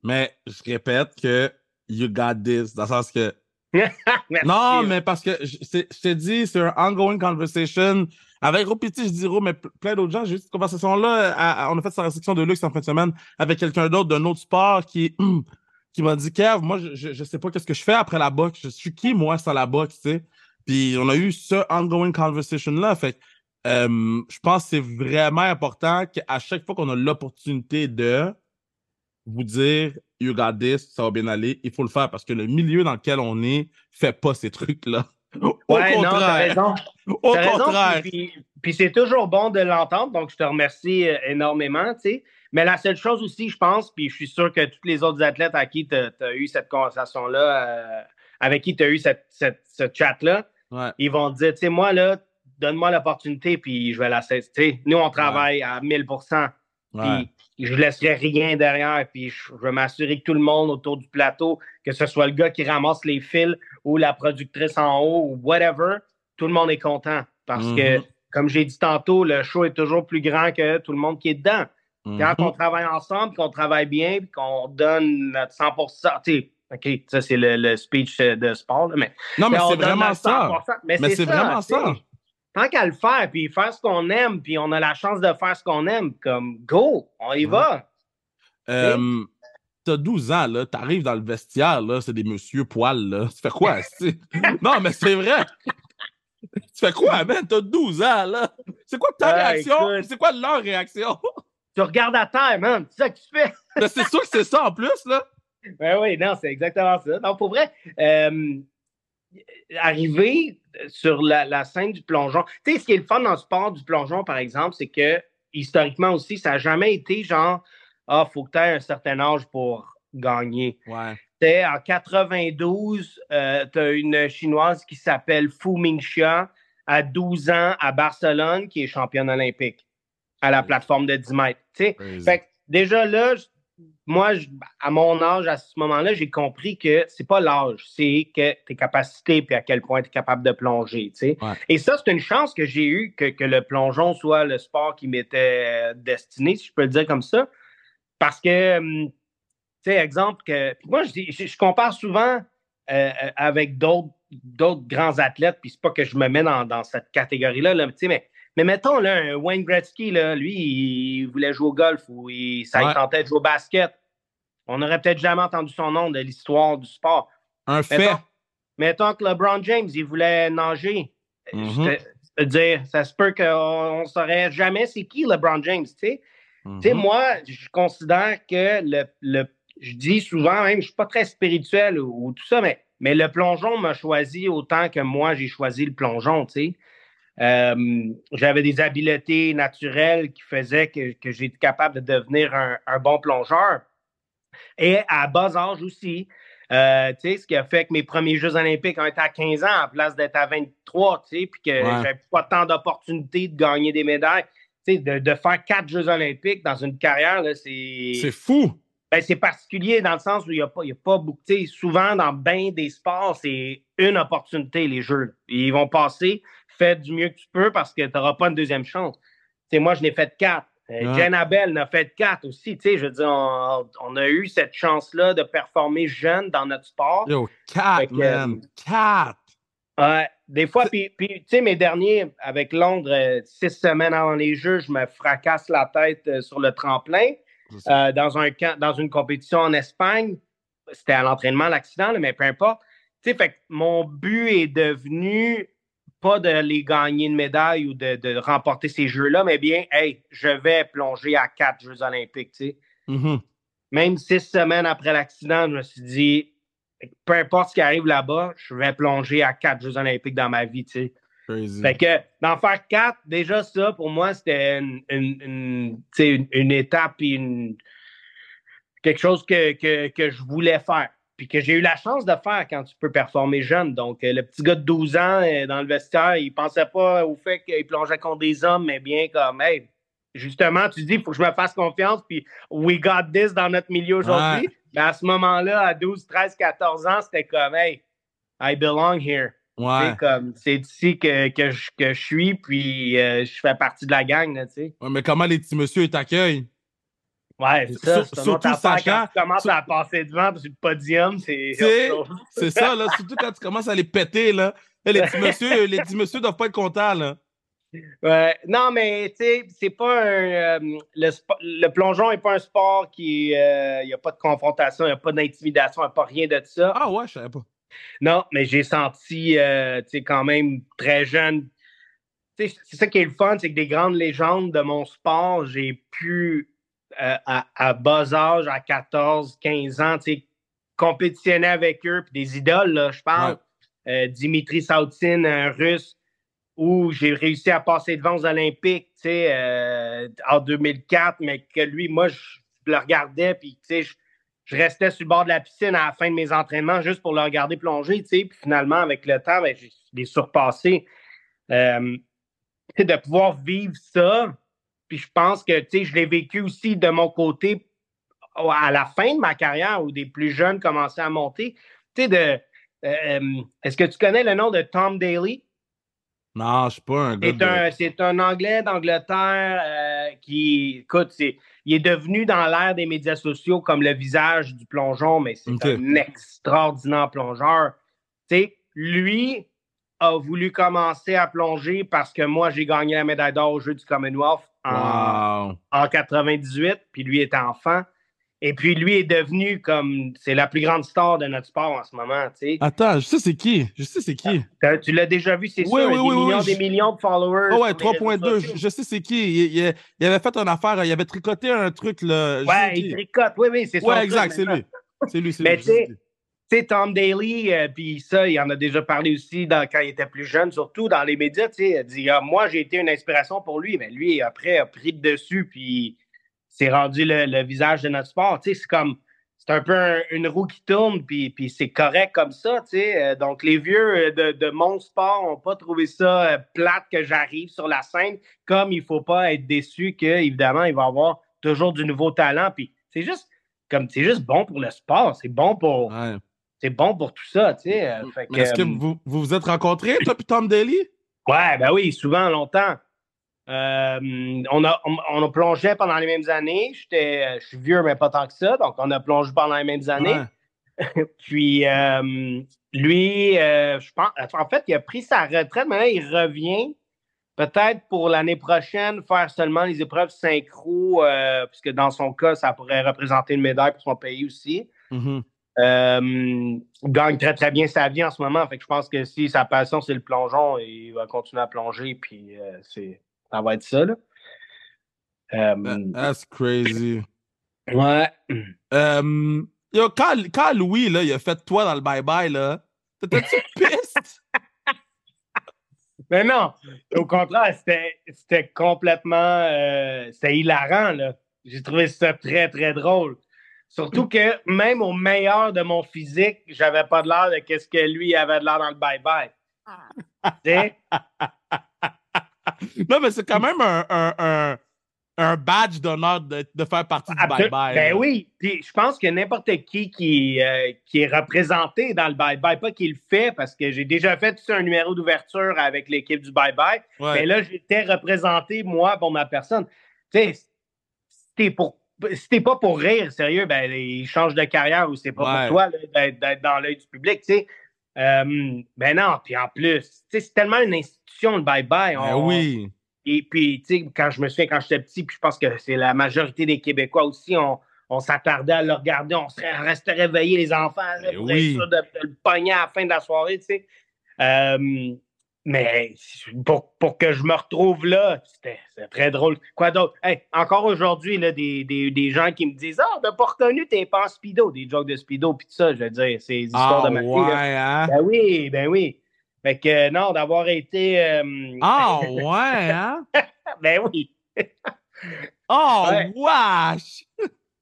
mais je répète que you got this, dans le sens que. non, mais parce que je, je t'ai dit, c'est un ongoing conversation avec Ropiti, je dis mais plein d'autres gens. J'ai eu cette conversation-là. On a fait sa restriction de luxe en fin de semaine avec quelqu'un d'autre d'un autre sport qui, qui m'a dit Kev, moi, je, je sais pas qu'est-ce que je fais après la boxe. Je suis qui, moi, sans la boxe, tu sais? Puis on a eu ce ongoing conversation-là. Fait euh, je pense que c'est vraiment important qu'à chaque fois qu'on a l'opportunité de vous dire You got this, ça va bien aller, il faut le faire parce que le milieu dans lequel on est fait pas ces trucs-là. Au ouais, contraire. non, raison. Au contraire. Puis, c'est toujours bon de l'entendre, donc je te remercie euh, énormément, tu sais. Mais la seule chose aussi, je pense, puis je suis sûr que tous les autres athlètes à qui tu as, eu cette conversation-là, euh, avec qui tu as eu cette, cette, ce chat-là, ils vont te dire, tu sais, moi, là, donne-moi l'opportunité, puis je vais la cesser. Nous, on travaille à 1000 puis je ne laisserai rien derrière, puis je, vais m'assurer que tout le monde autour du plateau, que ce soit le gars qui ramasse les fils ou la productrice en haut ou whatever, tout le monde est content. Parce que, mm-hmm. comme j'ai dit tantôt, le show est toujours plus grand que tout le monde qui est dedans. Quand mm-hmm. on travaille ensemble, qu'on travaille bien, qu'on donne notre 100% OK, ça, c'est le, speech de sport, mais. Non, mais, c'est vraiment ça. Mais, c'est vraiment ça tant qu'à le faire, puis faire ce qu'on aime, puis on a la chance de faire ce qu'on aime, comme go, on y va. Euh, T'as 12 ans, là, t'arrives dans le vestiaire, là, c'est des monsieur poils, là. Tu fais quoi, Non, mais c'est vrai! tu fais quoi, man? T'as 12 ans, là? C'est quoi ta réaction? C'est quoi leur réaction? tu regardes à terre, man. C'est ça que tu fais. c'est sûr que c'est ça en plus, là. Ben oui, non, c'est exactement ça. Non, pour vrai, euh, arriver sur la, scène du plongeon. Tu sais, ce qui est le fun dans le sport du plongeon, par exemple, c'est que historiquement aussi, ça n'a jamais été genre Ah, faut que tu aies un certain âge pour gagner. Ouais. en 92, euh, tu as une Chinoise qui s'appelle Fu Mingxia, à 12 ans à Barcelone, qui est championne olympique à la plateforme de 10 mètres. Fait déjà là, moi, à mon âge, à ce moment-là, j'ai compris que c'est pas l'âge, c'est que tes capacités puis à quel point tu es capable de plonger. Et ça, c'est une chance que j'ai eue que, le plongeon soit le sport qui m'était destiné, si je peux le dire comme ça. Parce que, hum, tu sais, exemple, que moi, je, compare souvent euh, avec d'autres grands athlètes, puis c'est pas que je me mets dans, cette catégorie-là, là, mais mais mettons, là, un Wayne Gretzky, là, lui, il voulait jouer au golf ou il, ça tentait de jouer au basket. On n'aurait peut-être jamais entendu son nom de l'histoire du sport. Un fait. Mettons que LeBron James, il voulait nager. Mm-hmm. Je te dire, ça se peut qu'on ne saurait jamais c'est qui LeBron James, tu sais. Mm-hmm. moi, je considère que le, le, je dis souvent même, je ne suis pas très spirituel ou, ou, tout ça, mais, mais le plongeon m'a choisi autant que moi, j'ai choisi le plongeon, tu sais. Euh, j'avais des habiletés naturelles qui faisaient que, que j'étais capable de devenir un, bon plongeur. Et à bas âge aussi, euh, ce qui a fait que mes premiers Jeux olympiques ont été à 15 ans en place d'être à 23, puis que j'avais pas tant d'opportunités de gagner des médailles. De, de, faire quatre Jeux olympiques dans une carrière, c'est... C'est fou! Ben, c'est particulier dans le sens où il n'y a, pas, a pas beaucoup. Souvent, dans bien des sports, c'est une opportunité, les Jeux. Ils vont passer, fais du mieux que tu peux parce que tu n'auras pas une deuxième chance. moi, je n'ai fait quatre. Euh, Jen Abel en a fait quatre aussi. Je veux dire, on, a eu cette chance-là de performer jeune dans notre sport. Yo, quatre, man. quatre. Ouais, des fois, puis, tu sais, mes derniers, avec Londres, euh, six semaines avant les Jeux, je me fracasse la tête euh, sur le tremplin. dans, un camp, dans une compétition en Espagne, c'était à l'entraînement l'accident, mais peu importe. Tu sais, fait mon but est devenu pas de les gagner une médaille ou de, remporter ces Jeux-là, mais bien, hey, je vais plonger à quatre Jeux olympiques, tu sais. Mm-hmm. Même six semaines après l'accident, je me suis dit, peu importe ce qui arrive là-bas, je vais plonger à quatre Jeux olympiques dans ma vie, tu sais. Fait que d'en faire quatre, déjà ça, pour moi, c'était une, une, une, étape et quelque chose que, que, je voulais faire puis que j'ai eu la chance de faire quand tu peux performer jeune. Donc, euh, le petit gars de 12 ans euh, dans le vestiaire, il pensait pas au fait qu'il plongeait contre des hommes, mais bien comme, hey, justement, tu dis, il faut que je me fasse confiance, puis we got this dans notre milieu aujourd'hui. Mais à ce moment-là, à 12, 13, 14 ans, c'était comme, hey, I belong here. Ouais. C'est ici que, que, je, que, je, suis, puis euh, je fais partie de la gang, tu sais. Ouais, mais comment les petits messieurs t'accueillent? Ouais, c'est ça. Surtout sachant. Quand tu commences à passer devant sur le podium, c'est. C'est ça, là. Surtout quand tu commences à les péter, là. les petits messieurs, les petits messieurs doivent pas être contents, là. Ouais. Non, mais tu sais, c'est pas un. Euh, le, plongeon n'est pas un sport qui. Il euh, n'y a pas de confrontation, il n'y a pas d'intimidation, il n'y a pas rien de ça. Ah ouais, je savais pas. Non, mais j'ai senti, euh, tu sais, quand même très jeune. C'est ça qui est le fun, c'est que des grandes légendes de mon sport, j'ai pu euh, à, bas âge, à 14, 15 ans, compétitionner avec eux, puis des idoles, je parle. Euh, Dimitri Sautin, un russe, où j'ai réussi à passer devant aux Olympiques, euh, en 2004, mais que lui, moi, je, le regardais, puis je, je, restais sur le bord de la piscine à la fin de mes entraînements juste pour le regarder plonger, puis finalement, avec le temps, ben, je l'ai surpassé. de pouvoir vivre ça, puis je pense que, tu sais, je l'ai vécu aussi de mon côté à la fin de ma carrière où des plus jeunes commençaient à monter. Tu sais, de. Euh, euh, est-ce que tu connais le nom de Tom Daly? Non, je ne suis pas un gars. C'est un, Anglais d'Angleterre euh, qui, écoute, il est devenu dans l'ère des médias sociaux comme le visage du plongeon, mais c'est un extraordinaire plongeur. Tu sais, lui, a voulu commencer à plonger parce que moi, j'ai gagné la médaille d'or au jeu du Commonwealth en, 98, puis lui était enfant. Et puis lui est devenu comme c'est la plus grande star de notre sport en ce moment. Attends, je sais c'est qui. Je sais c'est qui. tu l'as déjà vu, c'est sûr. Oui, des, millions, des millions de followers. Oh ouais, 3.2. Je sais c'est qui. Il, il, avait fait une affaire, il avait tricoté un truc. Là, ouais, il tricote. Oui, oui, c'est ça. Ouais, exact, c'est lui. C'est lui, c'est lui. Tu sais, Tom Daly, euh, puis ça, il en a déjà parlé aussi quand il était plus jeune, surtout dans les médias. Tu sais, il a dit ah, Moi, j'ai été une inspiration pour lui, mais lui, après, a pris le dessus, puis s'est rendu le, visage de notre sport. Tu sais, c'est comme. C'est un peu une roue qui tourne, puis, c'est correct comme ça, tu sais. Euh, donc, les vieux euh, de, mon sport n'ont pas trouvé ça plate que j'arrive sur la scène, comme il ne faut pas être déçu qu'évidemment, il va y avoir toujours du nouveau talent. Puis c'est juste comme c'est juste bon pour le sport, c'est bon pour, c'est bon pour tout ça, tu sais. Euh, est-ce que, euh, vous, vous êtes rencontrés, toi et Tom Daly? Ouais, ben oui, souvent, longtemps. Euh, on, a, on, a plongé pendant les mêmes années. Je suis vieux, mais pas tant que ça. Donc, on a plongé pendant les mêmes années. Puis, lui, je pense, en fait, il a pris sa retraite. Maintenant, il revient peut-être pour l'année prochaine faire seulement les épreuves synchro, puisque dans son cas, ça pourrait représenter une médaille pour son pays aussi. Mm-hmm. Euh, gagne très, très bien sa vie en ce moment. Fait que je pense que si sa passion, c'est le plongeon, il va continuer à plonger, puis euh, c'est, ça va être ça. Là. Euh, That's crazy. Ouais. yo, quand, quand, Louis, là, il a fait toi dans le bye-bye, là, t'étais-tu piste? Mais non, au contraire, c'était complètement. c'était hilarant, là. J'ai trouvé ça très, très drôle. Surtout que même au meilleur de mon physique, j'avais pas de l'air de qu'est-ce que lui avait de l'air dans le bye-bye. non, mais c'est quand même un, un, badge d'honneur de, faire partie du bye-bye. Ben oui. Puis je pense que n'importe qui qui, euh, qui est représenté dans le bye-bye, pas qu'il le fait, parce que j'ai déjà fait un numéro d'ouverture avec l'équipe du bye-bye. Mais là, j'étais représenté, moi, pour ma personne. Tu sais, t'es pour si t'es pas pour rire, sérieux, ben il change de carrière ou c'est pas pour toi d'être dans l'œil du public, tu sais. Euh, ben non, puis en plus, c'est tellement une institution, le bye-bye. Ben oui. Et puis, tu sais, quand je me souviens, quand j'étais petit, puis je pense que c'est la majorité des Québécois aussi, on, on s'attardait à le regarder, on serait, restait réveillés, les enfants, ben oui. de, le pogner à la fin de la soirée, tu sais. Euh, mais pour, pour, que je me retrouve là, c'était très drôle. Quoi d'autre? encore aujourd'hui, des, des, des, gens qui me disent Ah, ben pas reconnu, t'es pas en speedo, des jokes de speedo, puis tout ça. Je veux dire, c'est des histoires de ma fille. Hein? Ben oui, ben oui. Fait que non, d'avoir été. Euh, ah ouais, hein? ben oui. oh, wesh!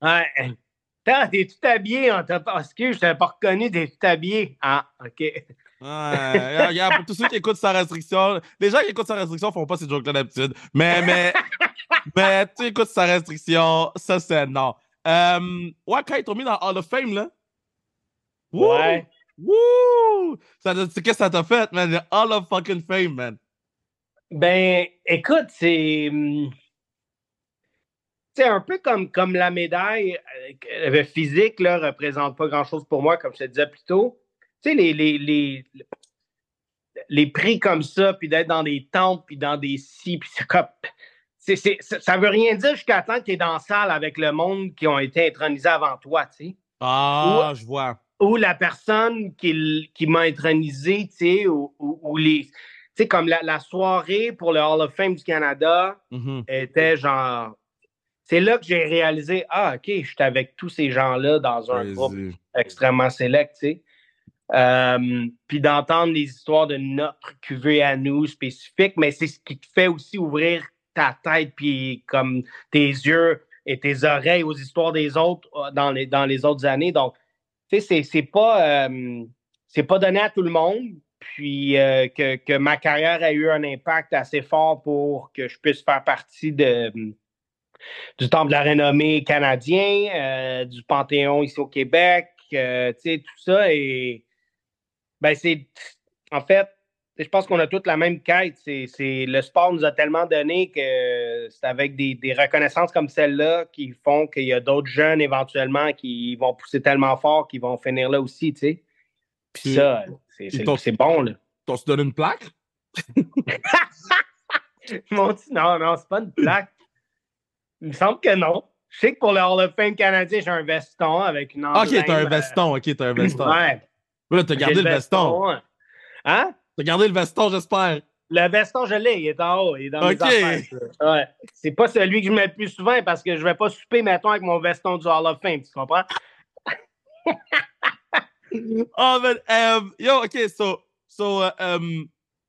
Ouais. T'es tout habillé, on t'a pas. Excuse, je t'avais pas reconnu, t'es tout habillé. Ah, OK. Ouais, regarde, pour tous ceux qui écoutent sa restriction, les gens qui écoutent sa restriction font pas ces jokes-là d'habitude. Mais, mais, mais tu écoutes sa restriction, ça c'est non. Euh, ouais, quand ils t'ont mis dans Hall of Fame, là. Ouais. Wouh! Qu'est-ce que ça t'a fait, man? Hall of fucking Fame, man. Ben, écoute, c'est. C'est un peu comme, comme la médaille euh, physique, là, représente pas grand-chose pour moi, comme je te disais plus tôt tu sais, les, les, les, les, prix comme ça, puis d'être dans des temples, puis dans des si, puis c'est comme. C'est, c'est, ça veut rien dire jusqu'à temps que tu es dans la salle avec le monde qui ont été intronisés avant toi, tu sais. Ah, je vois. Ou la personne qui, qui m'a intronisé, tu sais, ou, ou, les. Tu sais, comme la, la, soirée pour le Hall of Fame du Canada mm-hmm. était genre. C'est là que j'ai réalisé, ah, OK, je suis avec tous ces gens-là dans un groupe extrêmement sélect, tu sais. Euh, puis d'entendre les histoires de notre cuvée à nous spécifique, mais c'est ce qui te fait aussi ouvrir ta tête puis comme tes yeux et tes oreilles aux histoires des autres euh, dans les, dans les autres années. Donc, tu sais, c'est pas, euh, pas donné à tout le monde. Puis que, que, ma carrière a eu un impact assez fort pour que je puisse faire partie de, du Temple de la renommée canadien, du Panthéon ici au Québec, tu sais, tout ça. Et ben, c'est. En fait, je pense qu'on a toutes la même quête. C'est, le sport nous a tellement donné que c'est avec des, reconnaissances comme celle-là qui font qu'il y a d'autres jeunes éventuellement qui vont pousser tellement fort qu'ils vont finir là aussi, tu sais. Puis ça, c'est, c'est, bon, là. T'as se donné une plaque? Mon non, non, c'est pas une plaque. Il me semble que non. Je sais que pour le Hall of Fame canadien, j'ai un veston avec une Ok, t'as un veston, ok, t'as un veston. ouais. Là, t'as gardé le veston. Hein? T'as gardé le veston, j'espère. Le veston, je l'ai, il est en haut, il est dans mes affaires. Ouais. C'est pas celui que je mets le plus souvent parce que je vais pas souper, mettons, avec mon veston du Hall of Fame, tu comprends? oh, man, um, yo, OK, so, so um,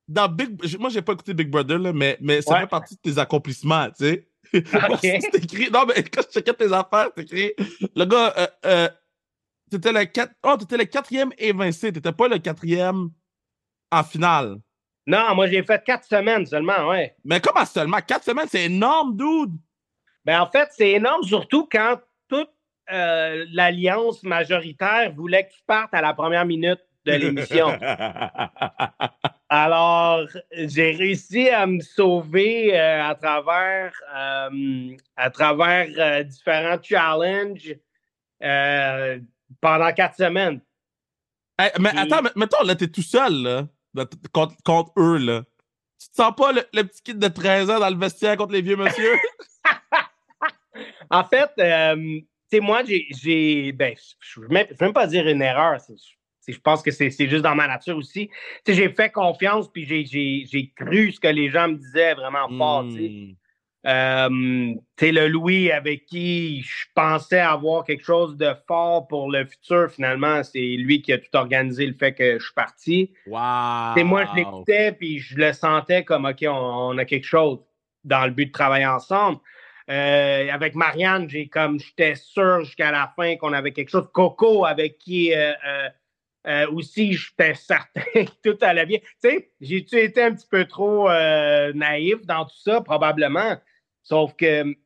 dans Big... Moi, j'ai pas écouté Big Brother, là, mais, mais ça fait partie de tes accomplissements, tu sais. Okay. écrit... Non, mais quand je checkais tes affaires, c'est écrit... Le gars... Euh, euh, T'étais le, oh, étais le quatrième évincé. T'étais pas le quatrième en finale. Non, moi, j'ai fait quatre semaines seulement, ouais. Mais comment seulement? Quatre semaines, c'est énorme, dude! Ben, en fait, c'est énorme, surtout quand toute euh, l'alliance majoritaire voulait que tu partes à la première minute de l'émission. Alors, j'ai réussi à me sauver euh, à travers, euh, à travers différents challenges pendant quatre semaines. mais attends, mettons, là, t'es tout seul, là, contre, eux, là. Tu te sens pas le, petit kid de 13 ans dans le vestiaire contre les vieux monsieur? en fait, euh, tu sais, moi, j'ai. Ben, je ne veux même pas dire une erreur. Je pense que c'est juste dans ma nature aussi. Tu sais, j'ai fait confiance, puis j'ai cru ce que les gens me disaient vraiment fort, tu sais. Euh, le Louis avec qui je pensais avoir quelque chose de fort pour le futur, finalement, c'est lui qui a tout organisé le fait que je suis parti. Wow. moi, je l'écoutais puis je le sentais comme OK, on, a quelque chose dans le but de travailler ensemble. Euh, avec Marianne, j'ai comme j'étais sûr jusqu'à la fin qu'on avait quelque chose. Coco, avec qui euh, euh, aussi j'étais certain que tout allait bien. Tu sais, j'ai-tu été un petit peu trop naïf dans tout ça? Probablement. Sauf que, tu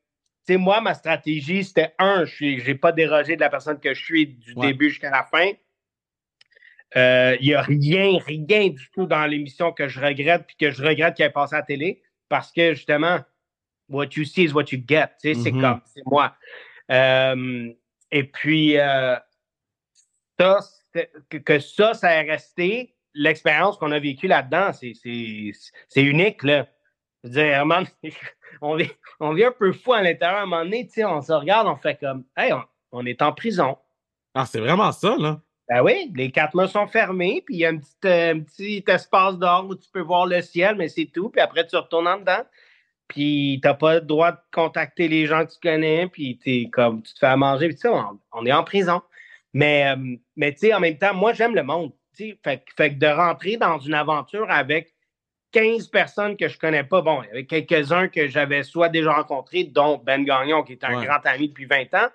sais, moi, ma stratégie, c'était un, je n'ai pas dérogé de la personne que je suis du début jusqu'à la fin. Il euh, n'y a rien, rien du tout dans l'émission que je regrette, puis que je regrette qu'il ait passé à la télé, parce que justement, what you see is what you get. Tu sais, c'est Mhm. comme, c'est moi. Euh, et puis, euh, ça, c'est- que, que ça, ça est resté, l'expérience qu'on a vécue là-dedans, c'est, c'est, c'est unique, là. Je veux dire, on vient, on vient un peu fou à l'intérieur. À un moment donné, tu sais, on se regarde, on fait comme, hey, on, on est en prison. Ah, c'est vraiment ça, là. Ben oui, les quatre murs sont fermés, puis il y a un petit, euh, un petit espace dehors où tu peux voir le ciel, mais c'est tout. Puis après, tu retournes en dedans. Puis t'as pas le droit de contacter les gens que tu connais, puis t'es comme tu te fais à manger, puis tu sais, on, on est en prison. Mais, euh, mais tu sais, en même temps, moi j'aime le monde. Fait, fait que de rentrer dans une aventure avec 15 personnes que je connais pas, bon, avec quelques-uns que j'avais soit déjà rencontrés, dont Ben Gagnon, qui est un Ouais. grand ami depuis 20 ans.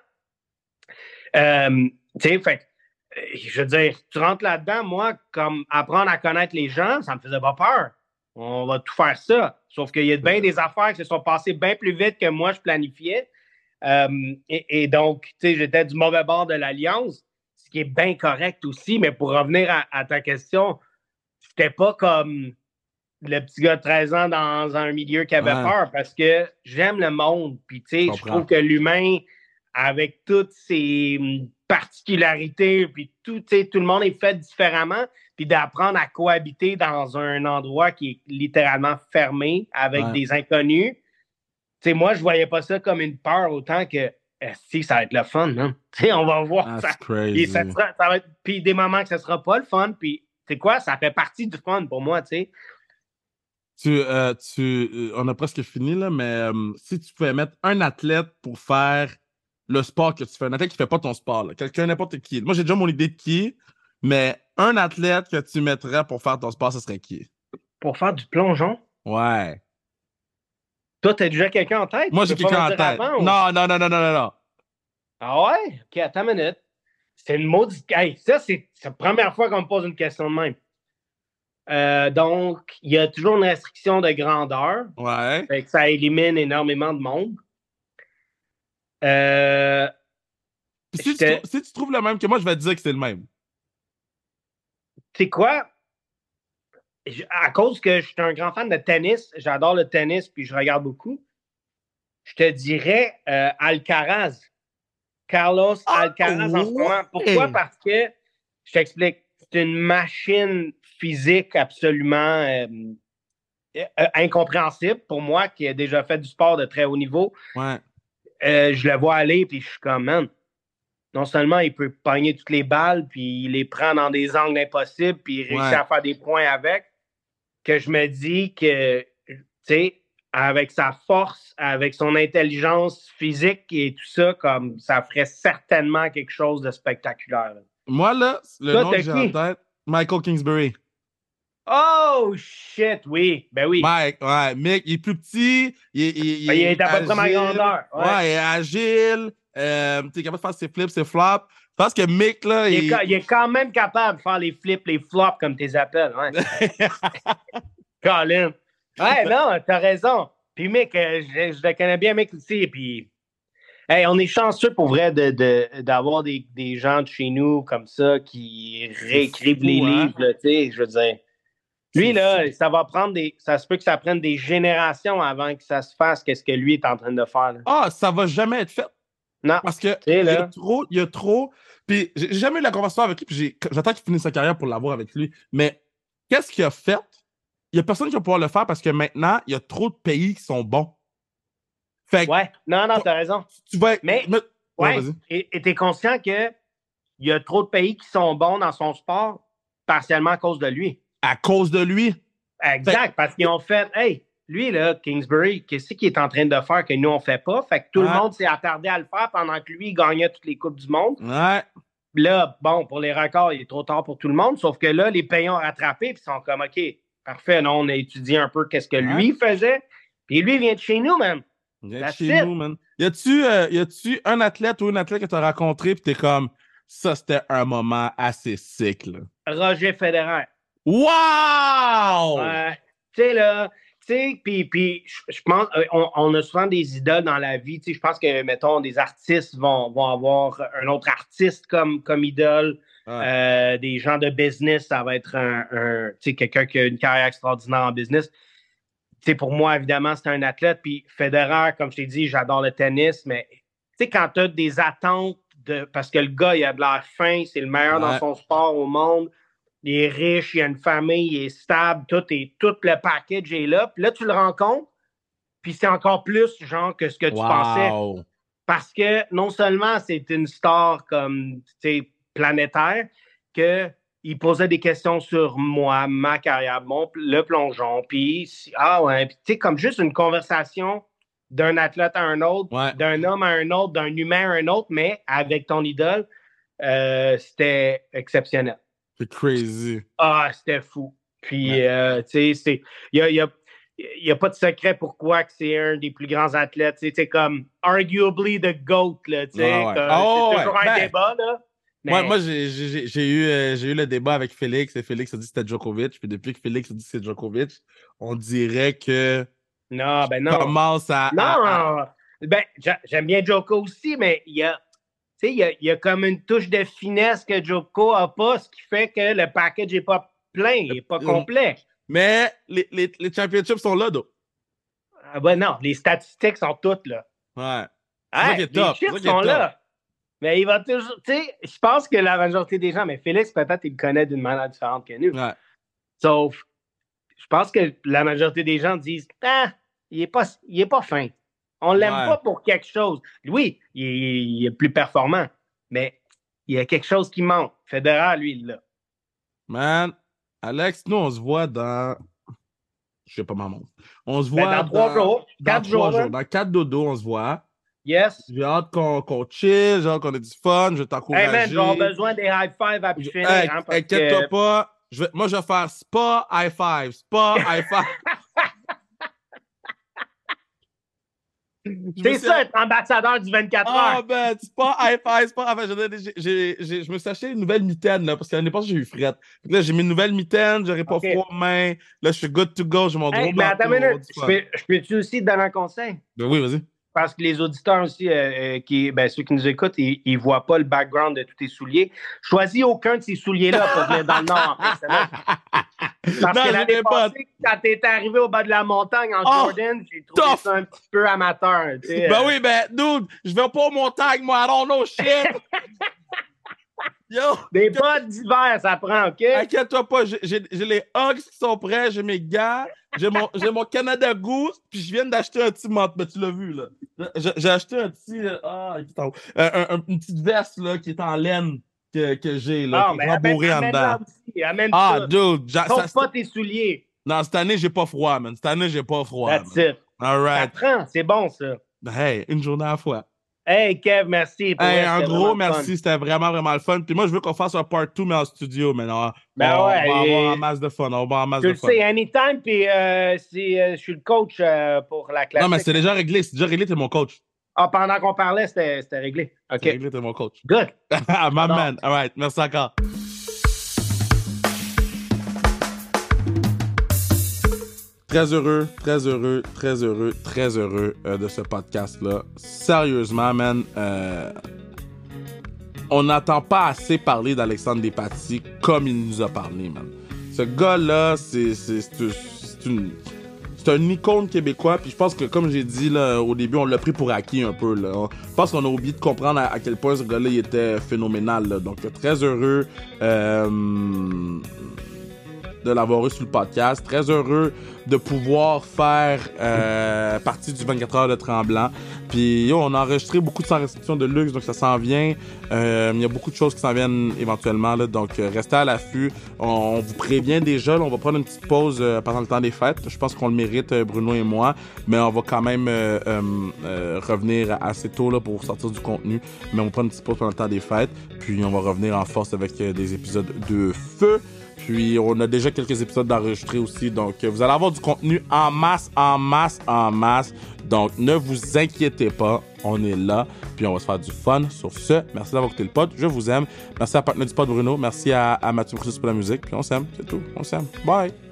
Euh, tu sais, fait euh, je veux dire, tu rentres là-dedans, moi, comme apprendre à connaître les gens, ça me faisait pas peur. On va tout faire ça. Sauf qu'il y a bien des affaires qui se sont passées bien plus vite que moi, je planifiais. Euh, et, et donc, tu sais, j'étais du mauvais bord de l'Alliance, ce qui est bien correct aussi. Mais pour revenir à, à ta question, j'étais pas comme le petit gars de 13 ans dans un milieu qui avait Ouais. peur parce que j'aime le monde. Puis, tu sais, je trouve que l'humain, avec toutes ses hum, particularités, puis tout, tu sais, tout le monde est fait différemment, puis d'apprendre à cohabiter dans un endroit qui est littéralement fermé avec Ouais. des inconnus. Tu sais, moi, je voyais pas ça comme une peur autant que si ça va être le fun, non? Tu sais, on va voir. Ça, crazy. et ça sera- ça va être, puis des moments que ça sera pas le fun, puis c'est quoi? Ça fait partie du fun pour moi, tu sais. Tu, euh, tu, euh, on a presque fini, là, mais euh, si tu pouvais mettre un athlète pour faire le sport que tu fais, un athlète qui fait pas ton sport, là, quelqu'un n'importe qui. Moi, j'ai déjà mon idée de qui, mais un athlète que tu mettrais pour faire ton sport, ce serait qui? Pour faire du plongeon? Ouais. Toi, t'as déjà quelqu'un en tête? Moi, j'ai quelqu'un en tête. avant, ou- Non, non, non, non, non, non, non. Ah ouais? OK, attends une minute. C'est une maudite. Hey, ça, c'est c'est la première fois qu'on me pose une question de même. Euh, donc, il y a toujours une restriction de grandeur. Ouais. Fait que ça élimine énormément de monde. Euh, si, tu si trouves le même que moi, je vais te dire que c'est le même. tu sais quoi? Je- À cause que je suis un grand fan de tennis, j'adore le tennis puis je regarde beaucoup. Je te dirais euh, Alcaraz. Carlos Ah, Alcaraz en ce moment. Pourquoi? Parce que, je t'explique, c'est une machine physique absolument euh, euh, incompréhensible pour moi qui a déjà fait du sport de très haut niveau. Ouais. Euh, je le vois aller, puis je suis comme, man, non seulement il peut pogner toutes les balles, puis il les prend dans des angles impossibles, puis il réussit Ouais. à faire des points avec, que je me dis que, tu sais, avec sa force, avec son intelligence physique et tout ça, comme ça ferait certainement quelque chose de spectaculaire. Moi, là, le Toi, nom que j'ai en tête, Michael Kingsbury. Oh shit, oui, ben oui. Mike, ouais, Mick, il est plus petit, il, est- il, il est à peu près ma grandeur. Ouais, Ouais. il est agile, euh, tu es capable de faire ses flips, ses flops. Je pense que Mick, là, Il est, il... ca- il est quand même capable de faire les flips, les flops, comme tes appels. Ouais. Colin. Ouais, non, t'as raison. Puis, mec, euh, je, je le connais bien, mec, aussi. Puis, hey, on est chanceux pour vrai de- de- d'avoir des, des gens de chez nous comme ça qui réécrivent fou, les hein? livres, tu sais, je veux dire. Lui, là, ça va prendre des. Ça se peut que ça prenne des générations avant que ça se fasse, qu'est-ce que lui est en train de faire. là. Ah, ça va jamais être fait. Non. Parce que il y a trop, il y a trop. Puis j'ai jamais eu la conversation avec lui, puis j'ai- j'attends qu'il finisse sa carrière pour l'avoir avec lui. Mais qu'est-ce qu'il a fait? Il y a personne qui va pouvoir le faire parce que maintenant, il y a trop de pays qui sont bons. Fait que Ouais, non, non, t'as raison. tu vas. Mais- Ouais, Ouais. Et tu es conscient qu'il y a trop de pays qui sont bons dans son sport, partiellement à cause de lui. À cause de lui. Exact, parce qu'ils ont fait, hey, lui, là, Kingsbury, qu'est-ce qu'il est en train de faire que nous, on fait pas? Fait que tout le monde s'est attardé à le faire pendant que lui, il gagnait toutes les Coupes du Monde. Ouais. Là, bon, pour les records, il est trop tard pour tout le monde, sauf que là, les pays ont rattrapé, puis ils sont comme, OK, parfait, non, on a étudié un peu qu'est-ce que lui faisait. Puis lui, il vient de chez nous, man. Viens de That's chez it. nous, man. Y a-tu euh, un athlète ou une athlète que tu as rencontré, puis t'es comme, ça, c'était un moment assez sick, là? Roger Federer. Wow! Tu sais, là, tu sais, puis, je pense, euh, on, on a souvent des idoles dans la vie. Tu sais, je pense que, mettons, des artistes vont, vont avoir un autre artiste comme, comme idole. Ouais. Euh, des gens de business, ça va être un, un- tu sais, quelqu'un qui a une carrière extraordinaire en business. pour moi, évidemment, c'est un athlète. Puis Federer, comme je t'ai dit, j'adore le tennis, mais tu sais, quand tu as des attentes de. Parce que le gars, il a de l'air fin, c'est le meilleur dans son sport au monde. Il est riche, il a une famille, il est stable, tout, tout le package est là. Puis là, tu le rencontres, puis c'est encore plus, genre, que ce que tu pensais. Parce que non seulement c'est une star comme, tu sais, planétaire, que il posait des questions sur moi, ma carrière, mon, le plongeon, puis ah ouais, tu sais, comme juste une conversation d'un athlète à un autre, d'un homme à un autre, d'un humain à un autre, mais avec ton idole, euh, c'était exceptionnel. C'est crazy. Ah, c'était fou. Puis, euh, tu sais, il y a, y a, pas de secret pourquoi que c'est un des plus grands athlètes. C'est comme arguably the GOAT, là, tu sais. Oh, c'est toujours un ben, débat, là. Moi, j'ai eu, euh, j'ai eu le débat avec Félix et Félix a dit que c'était Djokovic. Puis depuis que Félix a dit que c'est Djokovic, on dirait que. Non, ben non. commence à. Non! Ben, j'aime bien Djoko aussi, mais il y a. Tu sais, il y a, il y a comme une touche de finesse que Djoko a pas, ce qui fait que le package n'est pas plein, il n'est pas complet. Mais les, les, les championships sont là, donc. Ah ben non, les statistiques sont toutes là. Ouais. Les chiffres sont là. Mais il va toujours. Tu sais, je pense que la majorité des gens, mais Félix, peut-être, il le connaît d'une manière différente que nous. Sauf, je pense que la majorité des gens disent Ah, il n'est pas, il est pas fin. On ne l'aime pas pour quelque chose. Oui, il, est plus performant, mais il y a quelque chose qui manque. Federer, lui, il l'a. Man, Alex, nous, on se voit dans. Je sais pas ma montre. On se ben, voit. dans trois jours. Quatre jours. Dans quatre dodo, on se voit. Yes. J'ai hâte qu'on qu chill, genre qu'on ait du fun, je vais t'encourager. Hey man, j'ai besoin des high five à plus finir. Hey, hein, Inquiète-toi pas. Je vais, moi, je vais faire spa high five. Spa high five. C'est ça, être ambassadeur du 24 heures. Ah, ben, c'est pas five, c'est pas. Enfin, je me suis acheté une nouvelle mitaine, là, parce qu'à l'époque, j'ai eu frette. Là, j'ai mis une nouvelle mitaine, j'aurais pas froid aux mains. Là, je suis good to go, j'ai mon gros hey, mais attends une minute, je peux-tu aussi te donner un conseil? Ben oui, vas-y parce que les auditeurs aussi, euh, euh, qui, ben, ceux qui nous écoutent, ils ne voient pas le background de tous tes souliers. Choisis aucun de ces souliers-là pour venir dans le Nord. Parce que l'année passée, quand tu étais arrivé au bas de la montagne en oh, Jordan, j'ai trouvé ça un petit peu amateur. ben euh. oui, ben, dude, je vais pas aux montagnes, moi, I don't know shit. Yo! Des bottes d'hiver, ça prend, OK? Inquiète-toi pas, j'ai les Hugs qui sont prêts, j'ai mes gars, j'ai mon, mon, Canada Goose, puis je viens d'acheter un petit manteau. Ben, tu l'as vu, là. J'ai acheté un petit. Euh, ah, euh, une petite veste, là, qui est en laine que, que j'ai, là, ah, qui est rembourrée en dedans. Amène ah, dude. Sauf pas tes souliers. Non, cette année, j'ai pas froid, man. Cette année, j'ai pas froid. That's it. All right. Ça prend, c'est bon, ça. Ben, hey, une journée à la fois. Hey Kev, merci. Hey, un gros merci, c'était vraiment, vraiment le fun. Puis moi, je veux qu'on fasse un part 2, mais en studio maintenant. Ben on, ouais, on va avoir un masse de fun. On va avoir un masse de fun. Tu sais, anytime, puis euh, euh, je suis le coach euh, pour la classe. Non, mais c'est déjà réglé. C'est déjà réglé, t'es mon coach. Ah, pendant qu'on parlait, c'était réglé. OK. C'est réglé, t'es mon coach. Good. My man. All right. Merci encore. Très heureux, très heureux, très heureux, très heureux euh, de ce podcast-là. Sérieusement, man, euh, on n'entend pas assez parler d'Alexandre Despatie comme il nous a parlé, man. Ce gars-là, c'est une c'est un icône québécois. Puis je pense que, comme j'ai dit là, au début, on l'a pris pour acquis un peu. Je pense qu'on a oublié de comprendre à, quel point ce gars-là était phénoménal. Donc, très heureux. Euh, de l'avoir eu sur le podcast. Très heureux de pouvoir faire euh, partie du 24 heures de Tremblant. Puis on a enregistré beaucoup de sans restriction de luxe, donc ça s'en vient. Euh, il y a beaucoup de choses qui s'en viennent éventuellement, là, donc euh, restez à l'affût. On, vous prévient déjà, on va prendre une petite pause pendant le temps des fêtes. Je pense qu'on le mérite, Bruno et moi, mais on va quand même revenir assez tôt là, pour sortir du contenu. Mais on va prendre une petite pause pendant le temps des fêtes, puis on va revenir en force avec des épisodes de feu. Puis on a déjà quelques épisodes d'enregistrés aussi. Donc vous allez avoir du contenu en masse, en masse, en masse. Donc ne vous inquiétez pas, on est là. Puis on va se faire du fun. Sur ce, merci d'avoir écouté le pod. Je vous aime. Merci à Partenaire du pod Bruno. Merci à, Mathieu Brutus pour la musique. Puis on s'aime, c'est tout. On s'aime. Bye.